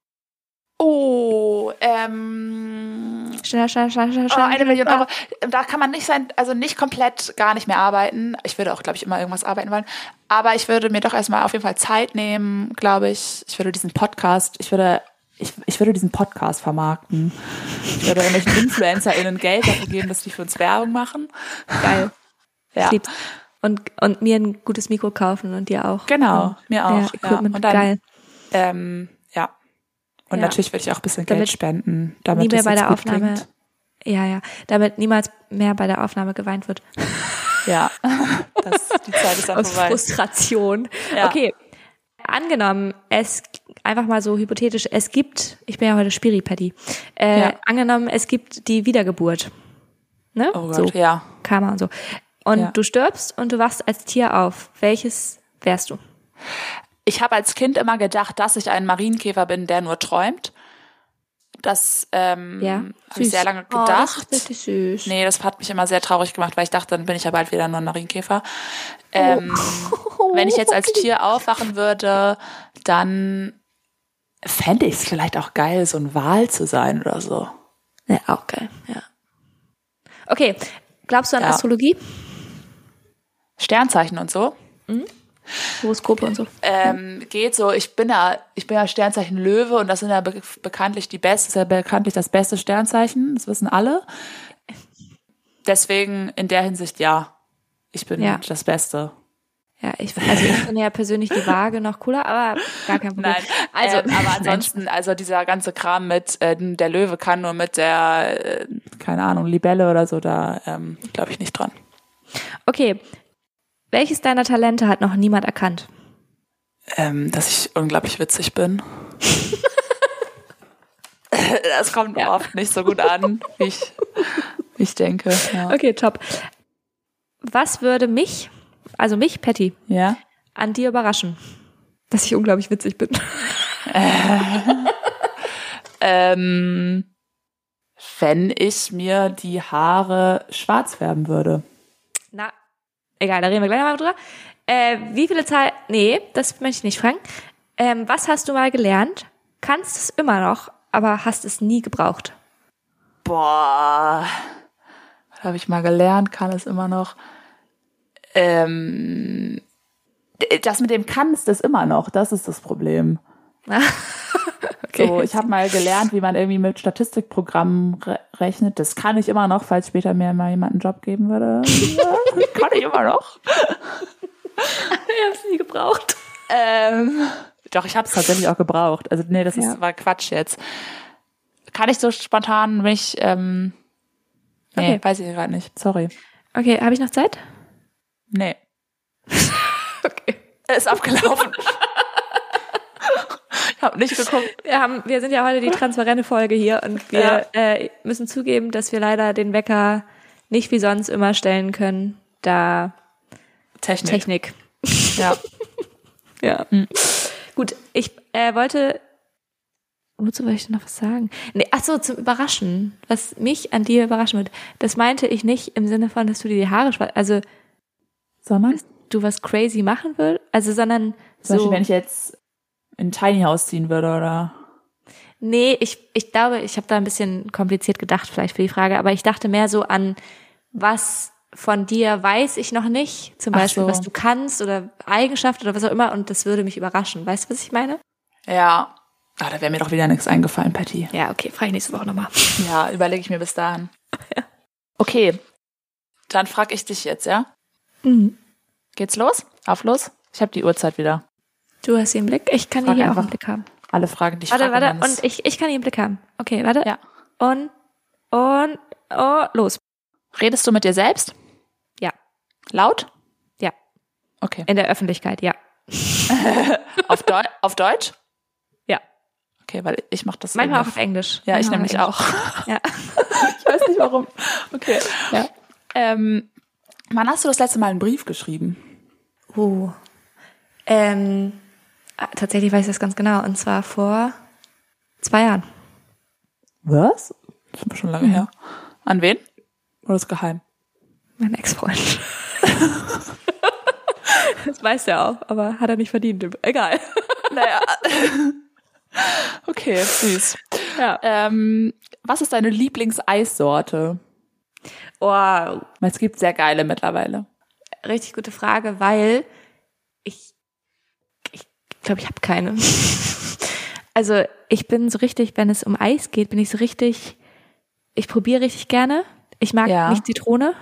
Oh, ähm, Schneller, schneller, schneller, schneller. oh, eine Million Euro. Da kann man nicht sein, also nicht komplett gar nicht mehr arbeiten. Ich würde auch, glaube ich, immer irgendwas arbeiten wollen. Aber ich würde mir doch erstmal auf jeden Fall Zeit nehmen, glaube ich. Ich würde diesen Podcast, ich würde, ich, ich würde diesen Podcast vermarkten. Ich würde irgendwelchen InfluencerInnen Geld dafür geben, dass die für uns Werbung machen. Geil. Ja. Lieb's. Und, und mir ein gutes Mikro kaufen und dir auch. Genau, mir auch. Ja. Und dann, Geil. Ähm, ja. Und Ja. natürlich würde ich auch ein bisschen Damit Geld spenden, damit nie mehr bei der Aufnahme, klingt. ja, ja, damit niemals mehr bei der Aufnahme geweint wird. Ja, das, die Zeit ist dann Aus vorbei. Frustration. Ja. Okay. Angenommen, es einfach mal so hypothetisch, es gibt, ich bin ja heute Spiri-Paddy, äh, Ja. angenommen, es gibt die Wiedergeburt. Ne? Oh so, Gott, ja. Karma und so. Und Ja. du stirbst und du wachst als Tier auf. Welches wärst du? Ich habe als Kind immer gedacht, dass ich ein Marienkäfer bin, der nur träumt. Das ähm, Ja. habe ich sehr lange Oh, das gedacht. ist süß. nee, das hat mich immer sehr traurig gemacht, weil ich dachte, dann bin ich ja bald wieder nur ein Marienkäfer. Ähm, Wenn ich jetzt als Tier aufwachen würde, dann fände ich es vielleicht auch geil, so ein Wal zu sein oder so. Ja, auch geil, ja. Okay, glaubst du an Ja. Astrologie? Sternzeichen und so. Horoskope und so? ähm, geht so, ich bin ja, ich bin ja Sternzeichen Löwe und das sind ja be bekanntlich die beste, ist ja bekanntlich das beste Sternzeichen, das wissen alle. Deswegen in der Hinsicht ja, ich bin Ja. das Beste. Ja, ich, also ich finde ja persönlich die Waage noch cooler, aber gar kein Problem. Nein, also, ähm, aber ansonsten, also dieser ganze Kram mit äh, der Löwe kann nur mit der, äh, keine Ahnung, Libelle oder so, da ähm, glaube ich nicht dran. Okay. Welches deiner Talente hat noch niemand erkannt? Ähm, dass ich unglaublich witzig bin. das kommt Ja. oft nicht so gut an, wie ich, wie ich denke. Ja. Okay, top. Was würde mich, also mich, Patty, ja? an dir überraschen? Dass ich unglaublich witzig bin. Ähm, wenn ich mir die Haare schwarz färben würde. Na, egal, da reden wir gleich nochmal drüber. Äh, wie viele Zeit, nee, das möchte ich nicht fragen. Ähm, was hast du mal gelernt? Kannst es immer noch, aber hast es nie gebraucht? Boah, was habe ich mal gelernt, kann es immer noch. Ähm, das mit dem kannst es immer noch, das ist das Problem. Okay. So, ich habe mal gelernt, wie man irgendwie mit Statistikprogrammen re rechnet. Das kann ich immer noch, falls später mir mal jemand einen Job geben würde. Ja, kann ich immer noch. Ich habe es nie gebraucht. Ähm, doch, ich habe es tatsächlich auch gebraucht. Also nee, das ist, Ja. war Quatsch jetzt. Kann ich so spontan mich, ähm, nee, Okay. weiß ich gerade nicht. Sorry. Okay, habe ich noch Zeit? Nee. Okay. Er ist abgelaufen. ich habe nicht geguckt. Wir, haben, wir sind ja heute die transparente Folge hier und wir äh, müssen zugeben, dass wir leider den Wecker nicht wie sonst immer stellen können, da Technik. Technik. Ja. Ja. Gut, ich äh, wollte. Wozu wollte ich denn noch was sagen? Nee, ach so, zum Überraschen. Was mich an dir überraschen wird. Das meinte ich nicht im Sinne von, dass du dir die Haare schwarz, also Sondern? du was crazy machen willst, also sondern Zum Beispiel, so. wenn ich jetzt in ein Tiny House ziehen würde, oder? Nee, ich, ich glaube, ich habe da ein bisschen kompliziert gedacht vielleicht für die Frage, aber ich dachte mehr so an, was von dir weiß ich noch nicht, zum Ach Beispiel, so. was du kannst oder Eigenschaft oder was auch immer und das würde mich überraschen. Weißt du, was ich meine? Ja. Ah, da wäre mir doch wieder nichts eingefallen, Patty. Ja, okay, frage ich nächste Woche nochmal. Ja, überlege ich mir bis dahin. Okay. Dann frag ich dich jetzt, ja? Mhm. Geht's los? Auf los? Ich habe die Uhrzeit wieder. Du hast den Blick, ich kann Frag hier auch einen Blick haben. Alle Fragen, die ich Warte, warte, und ich, ich kann hier einen Blick haben. Okay, warte. Ja. Und, und, oh, los. Redest du mit dir selbst? Ja. Laut? Ja. Okay. In der Öffentlichkeit, ja. Auf, Deu auf Deutsch? Ja. Okay, weil ich mache das Manchmal auch auf Englisch. Ja, ich Manchmal nämlich auf auch. Ja. Ich weiß nicht warum. Okay. Ja. Ähm, wann hast du das letzte Mal einen Brief geschrieben? Oh. Ähm, ah, tatsächlich weiß ich das ganz genau. Und zwar vor zwei Jahren. Was? Das ist schon lange her. An wen? Oder ist geheim? Mein Ex-Freund. das weiß er auch, aber hat er nicht verdient. Egal. Naja. okay, süß. Ja. Ähm, was ist deine Lieblingseissorte? Oh, Es gibt sehr geile mittlerweile. richtig gute Frage, weil ich ich glaube, ich habe keine. Also ich bin so richtig, wenn es um Eis geht, bin ich so richtig, ich probiere richtig gerne. Ich mag Ja. nicht Zitrone.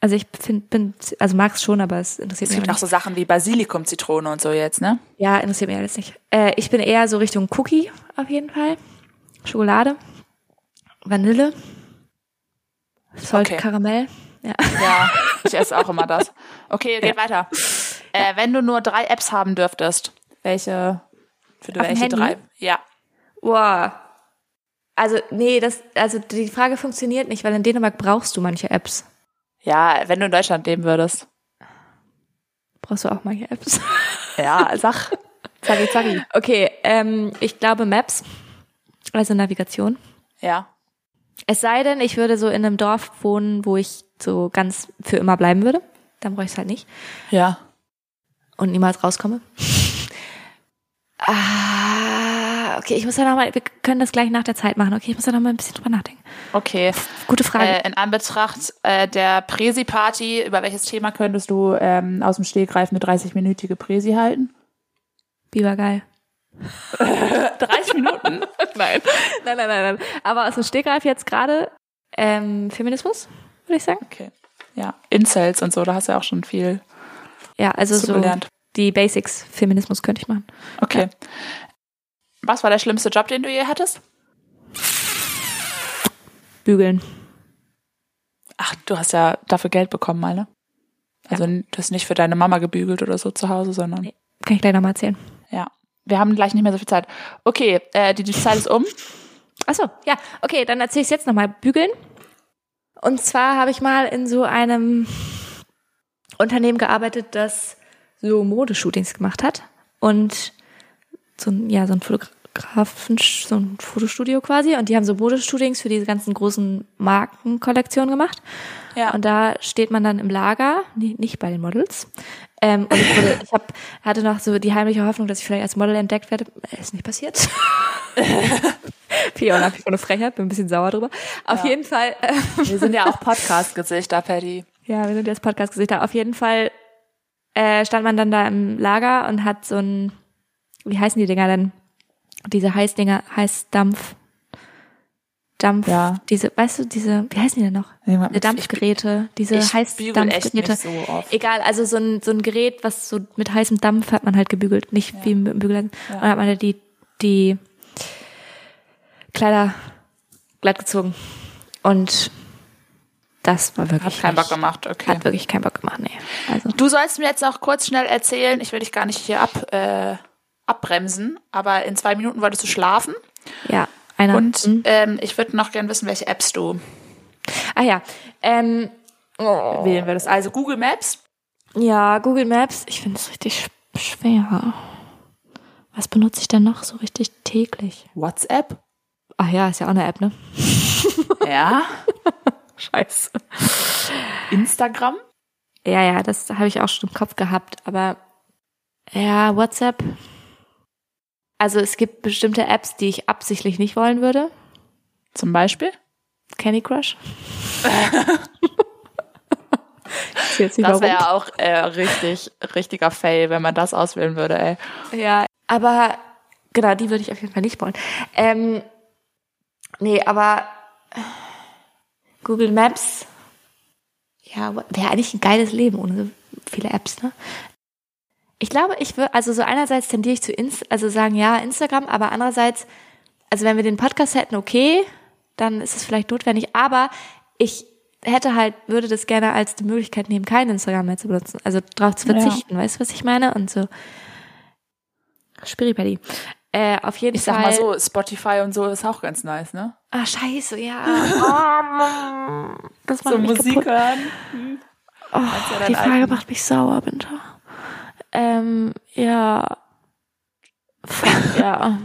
Also ich find, bin, also mag es schon, aber es interessiert Es mich gibt auch auch nicht. so Sachen wie Basilikum, Zitrone und so jetzt, ne? Ja, interessiert mich alles nicht. Äh, ich bin eher so Richtung Cookie auf jeden Fall. Schokolade, Vanille, Salt Okay. Karamell. Ja. Ja, ich esse auch immer das. Okay, geht weiter. Äh, wenn du nur drei Apps haben dürftest, welche, für Auf welche Handy? drei? Ja. Wow. Also, nee, das, also die Frage funktioniert nicht, weil in Dänemark brauchst du manche Apps. Ja, wenn du in Deutschland leben würdest. Brauchst du auch manche Apps? Ja, sag. Zacki, zacki. Okay, ähm, ich glaube Maps, also Navigation. Ja. Es sei denn, ich würde so in einem Dorf wohnen, wo ich so ganz für immer bleiben würde. Dann brauche ich es halt nicht. Ja. Und niemals rauskomme. Ah, okay, ich muss ja noch mal, wir können das gleich nach der Zeit machen. Okay, ich muss da noch mal ein bisschen drüber nachdenken. Okay. Gute Frage. Äh, in Anbetracht äh, der Präsi-Party, über welches Thema könntest du ähm, aus dem Stegreif eine 30-minütige Präsi halten? Biber geil. 30 Minuten? Nein. Nein, nein, nein, nein. Aber aus dem Stegreif jetzt gerade ähm, Feminismus, würde ich sagen. Okay. Ja, Incels und so, da hast du ja auch schon viel Ja, also so gelernt. die Basics Feminismus könnte ich machen. Okay. Was war der schlimmste Job, den du je hattest? Bügeln. Ach, du hast ja dafür Geld bekommen mal, ne? Also du hast nicht für deine Mama gebügelt oder so zu Hause, sondern Nee. Kann ich gleich nochmal erzählen. ja. Wir haben gleich nicht mehr so viel Zeit. Okay, äh, die, die Zeit ist um. Achso, ja, okay, dann erzähle ich jetzt nochmal. Bügeln. Und zwar habe ich mal in so einem Unternehmen gearbeitet, das so Modeshootings gemacht hat. Und so ein, ja, so ein Fotografen, so ein Fotostudio quasi. Und die haben so Modeshootings für diese ganzen großen Markenkollektionen gemacht. Ja. Und da steht man dann im Lager, nee, nicht bei den Models. Ähm, und ich, wurde, ich hab, hatte noch so die heimliche Hoffnung, dass ich vielleicht als Model entdeckt werde. Äh, Ist nicht passiert. Fiona, wie vor eine Frechheit, bin ein bisschen sauer drüber. Auf jeden Fall, äh, Wir sind ja auch Podcast-Gesichter, Patty. ja, wir sind jetzt Podcast-Gesichter. Auf jeden Fall äh, stand man dann da im Lager und hat so ein, wie heißen die Dinger denn? diese Heißdinger, Heißdampf, Dampf, Ja. diese, weißt du, diese, wie heißen die denn noch? Man- Diese Dampfgeräte, diese Ich bügel echt Heißdampfgeräte. so. Egal, also so ein, so ein Gerät, was so mit heißem Dampf hat man halt gebügelt, nicht wie mit dem Bügeleisen. Und dann hat man halt die, die Kleider glatt gezogen. Und das war wirklich. Hat keinen Bock gemacht, okay. Hat wirklich keinen Bock gemacht, nee. Also, Du sollst mir jetzt noch kurz schnell erzählen, ich will dich gar nicht hier ab, äh, abbremsen, aber in zwei Minuten wolltest du schlafen. ja, einer. Und Mhm. ähm, ich würde noch gern wissen, welche Apps du Ah ja, ähm, wählen würdest. Also Google Maps. ja, Google Maps, ich finde es richtig sch- schwer. Was benutze ich denn noch so richtig täglich? WhatsApp. Ach ja, ist ja auch eine App, ne? Ja. Scheiße. Instagram. Ja, ja, das habe ich auch schon im Kopf gehabt, aber ja, WhatsApp. Also es gibt bestimmte Apps, die ich absichtlich nicht wollen würde. Zum Beispiel. Candy Crush. Das wäre ja auch äh, richtig, richtiger Fail, wenn man das auswählen würde, ey. Ja, aber genau, die würde ich auf jeden Fall nicht wollen. Ähm, nee, aber Google Maps, ja, wäre eigentlich ein geiles Leben ohne so viele Apps, ne? Ich glaube, ich würde, also so einerseits tendiere ich zu Inst also sagen, ja, Instagram, aber andererseits, also wenn wir den Podcast hätten, okay, dann ist es vielleicht notwendig, aber ich hätte halt, würde das gerne als die Möglichkeit nehmen, kein Instagram mehr zu benutzen, also darauf zu Ja. verzichten, weißt du, was ich meine? Und so. Spiripelli. Äh, auf jeden Ich sag Fall. mal so, Spotify und so ist auch ganz nice, ne? Ah, scheiße, ja. Das macht So mich Musik kaputt. hören. Oh, ja die Frage macht mich sauer, bitte. Ähm, ja. Ja.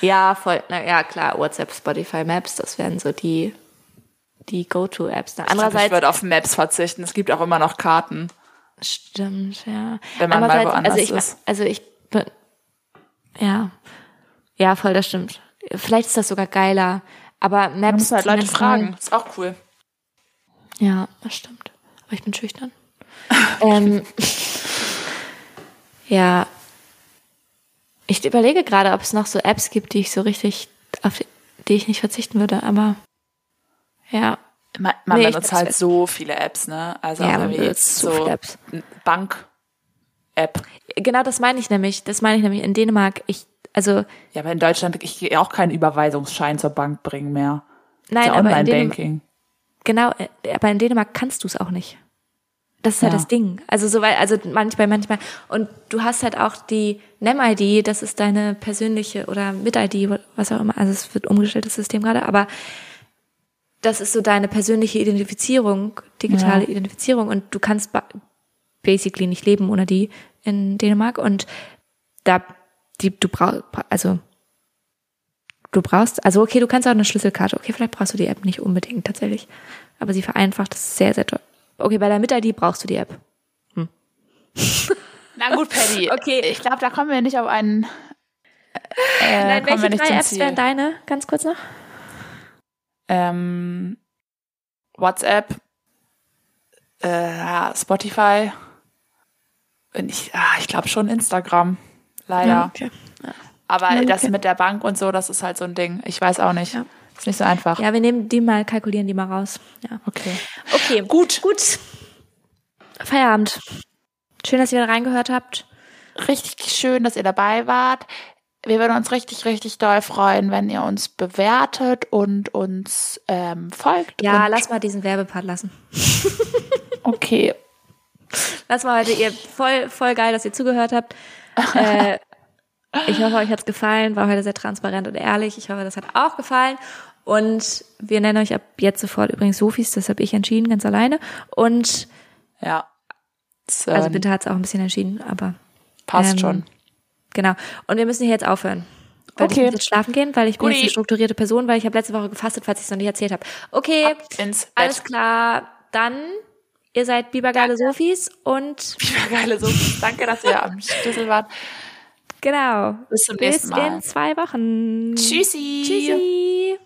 Ja, voll. Na ja, klar, WhatsApp, Spotify, Maps, das wären so die, die Go-To-Apps. Ne? Ich, glaub, ich Andererseits, würde auf Maps verzichten. Es gibt auch immer noch Karten. stimmt, ja. Wenn man mal Andererseits, woanders also ich, ist. Also ich, bin- ja. Ja, voll, das stimmt. Vielleicht ist das sogar geiler. Aber Maps. Man muss halt Leute fragen. Ist auch cool. Ja, das stimmt. Aber ich bin schüchtern. ähm, ja. Ich überlege gerade, ob es noch so Apps gibt, die ich so richtig, auf die, ich nicht verzichten würde, aber ja. Man, man Nee, benutzt halt so viele Apps, ne? Also Ja, man benutzt so viele Apps. Bank-App. Genau das meine ich nämlich. Das meine ich nämlich in Dänemark. Ich, also, Ja, aber in Deutschland, ich gehe auch keinen Überweisungsschein zur Bank bringen mehr. nein, ja aber Online-Banking. genau, äh, aber in Dänemark kannst du es auch nicht. Das ist halt Ja. das Ding. Also so weil, also manchmal, manchmal. Und du hast halt auch die NEM-ID, das ist deine persönliche oder Mit-ID, was auch immer. Also es wird umgestellt, das System gerade, aber das ist so deine persönliche Identifizierung, digitale Ja. Identifizierung und du kannst ba- basically nicht leben ohne die in Dänemark und da die du brauchst also du brauchst also okay du kannst auch eine Schlüsselkarte okay vielleicht brauchst du die App nicht unbedingt tatsächlich aber sie vereinfacht es sehr sehr toll okay bei der Mit-ID brauchst du die App Na gut, Paddy. Okay. Ich glaube, da kommen wir nicht auf einen. Äh, Nein, welche drei Apps Ziel. wären deine ganz kurz noch Ähm, WhatsApp, äh, Spotify. Und ich, ah, ich glaube schon Instagram. Leider. okay. Aber Ja, das okay. mit der Bank und so, das ist halt so ein Ding. Ich weiß auch nicht. Ist nicht so einfach. ja wir nehmen die mal kalkulieren die mal raus ja Okay. okay Gut. gut Feierabend schön dass ihr wieder reingehört habt Richtig schön, dass ihr dabei wart. Wir würden uns richtig, richtig doll freuen, wenn ihr uns bewertet und uns ähm, folgt. ja lass mal diesen Werbepart lassen Okay. Lass mal heute, ihr voll, voll geil, dass ihr zugehört habt. äh, ich hoffe, euch hat's gefallen, war heute sehr transparent und ehrlich. Ich hoffe, das hat auch gefallen. Und wir nennen euch ab jetzt sofort übrigens Sophies, das habe ich entschieden, ganz alleine. Und Ja. Das, also ähm, bitte hat's auch ein bisschen entschieden, aber passt ähm, schon. genau. Und wir müssen hier jetzt aufhören. Weil Okay. ich muss jetzt schlafen gehen, weil ich bin jetzt eine strukturierte Person, weil ich habe letzte Woche gefastet, falls ich es noch nicht erzählt habe. Okay, Ab ins Bett. alles klar. Dann, ihr seid bibergeile Sophies und Geile so. Danke, dass ihr am Schlüssel wart. genau. Bis zum Bis nächsten Mal. in zwei Wochen. Tschüssi. Tschüssi.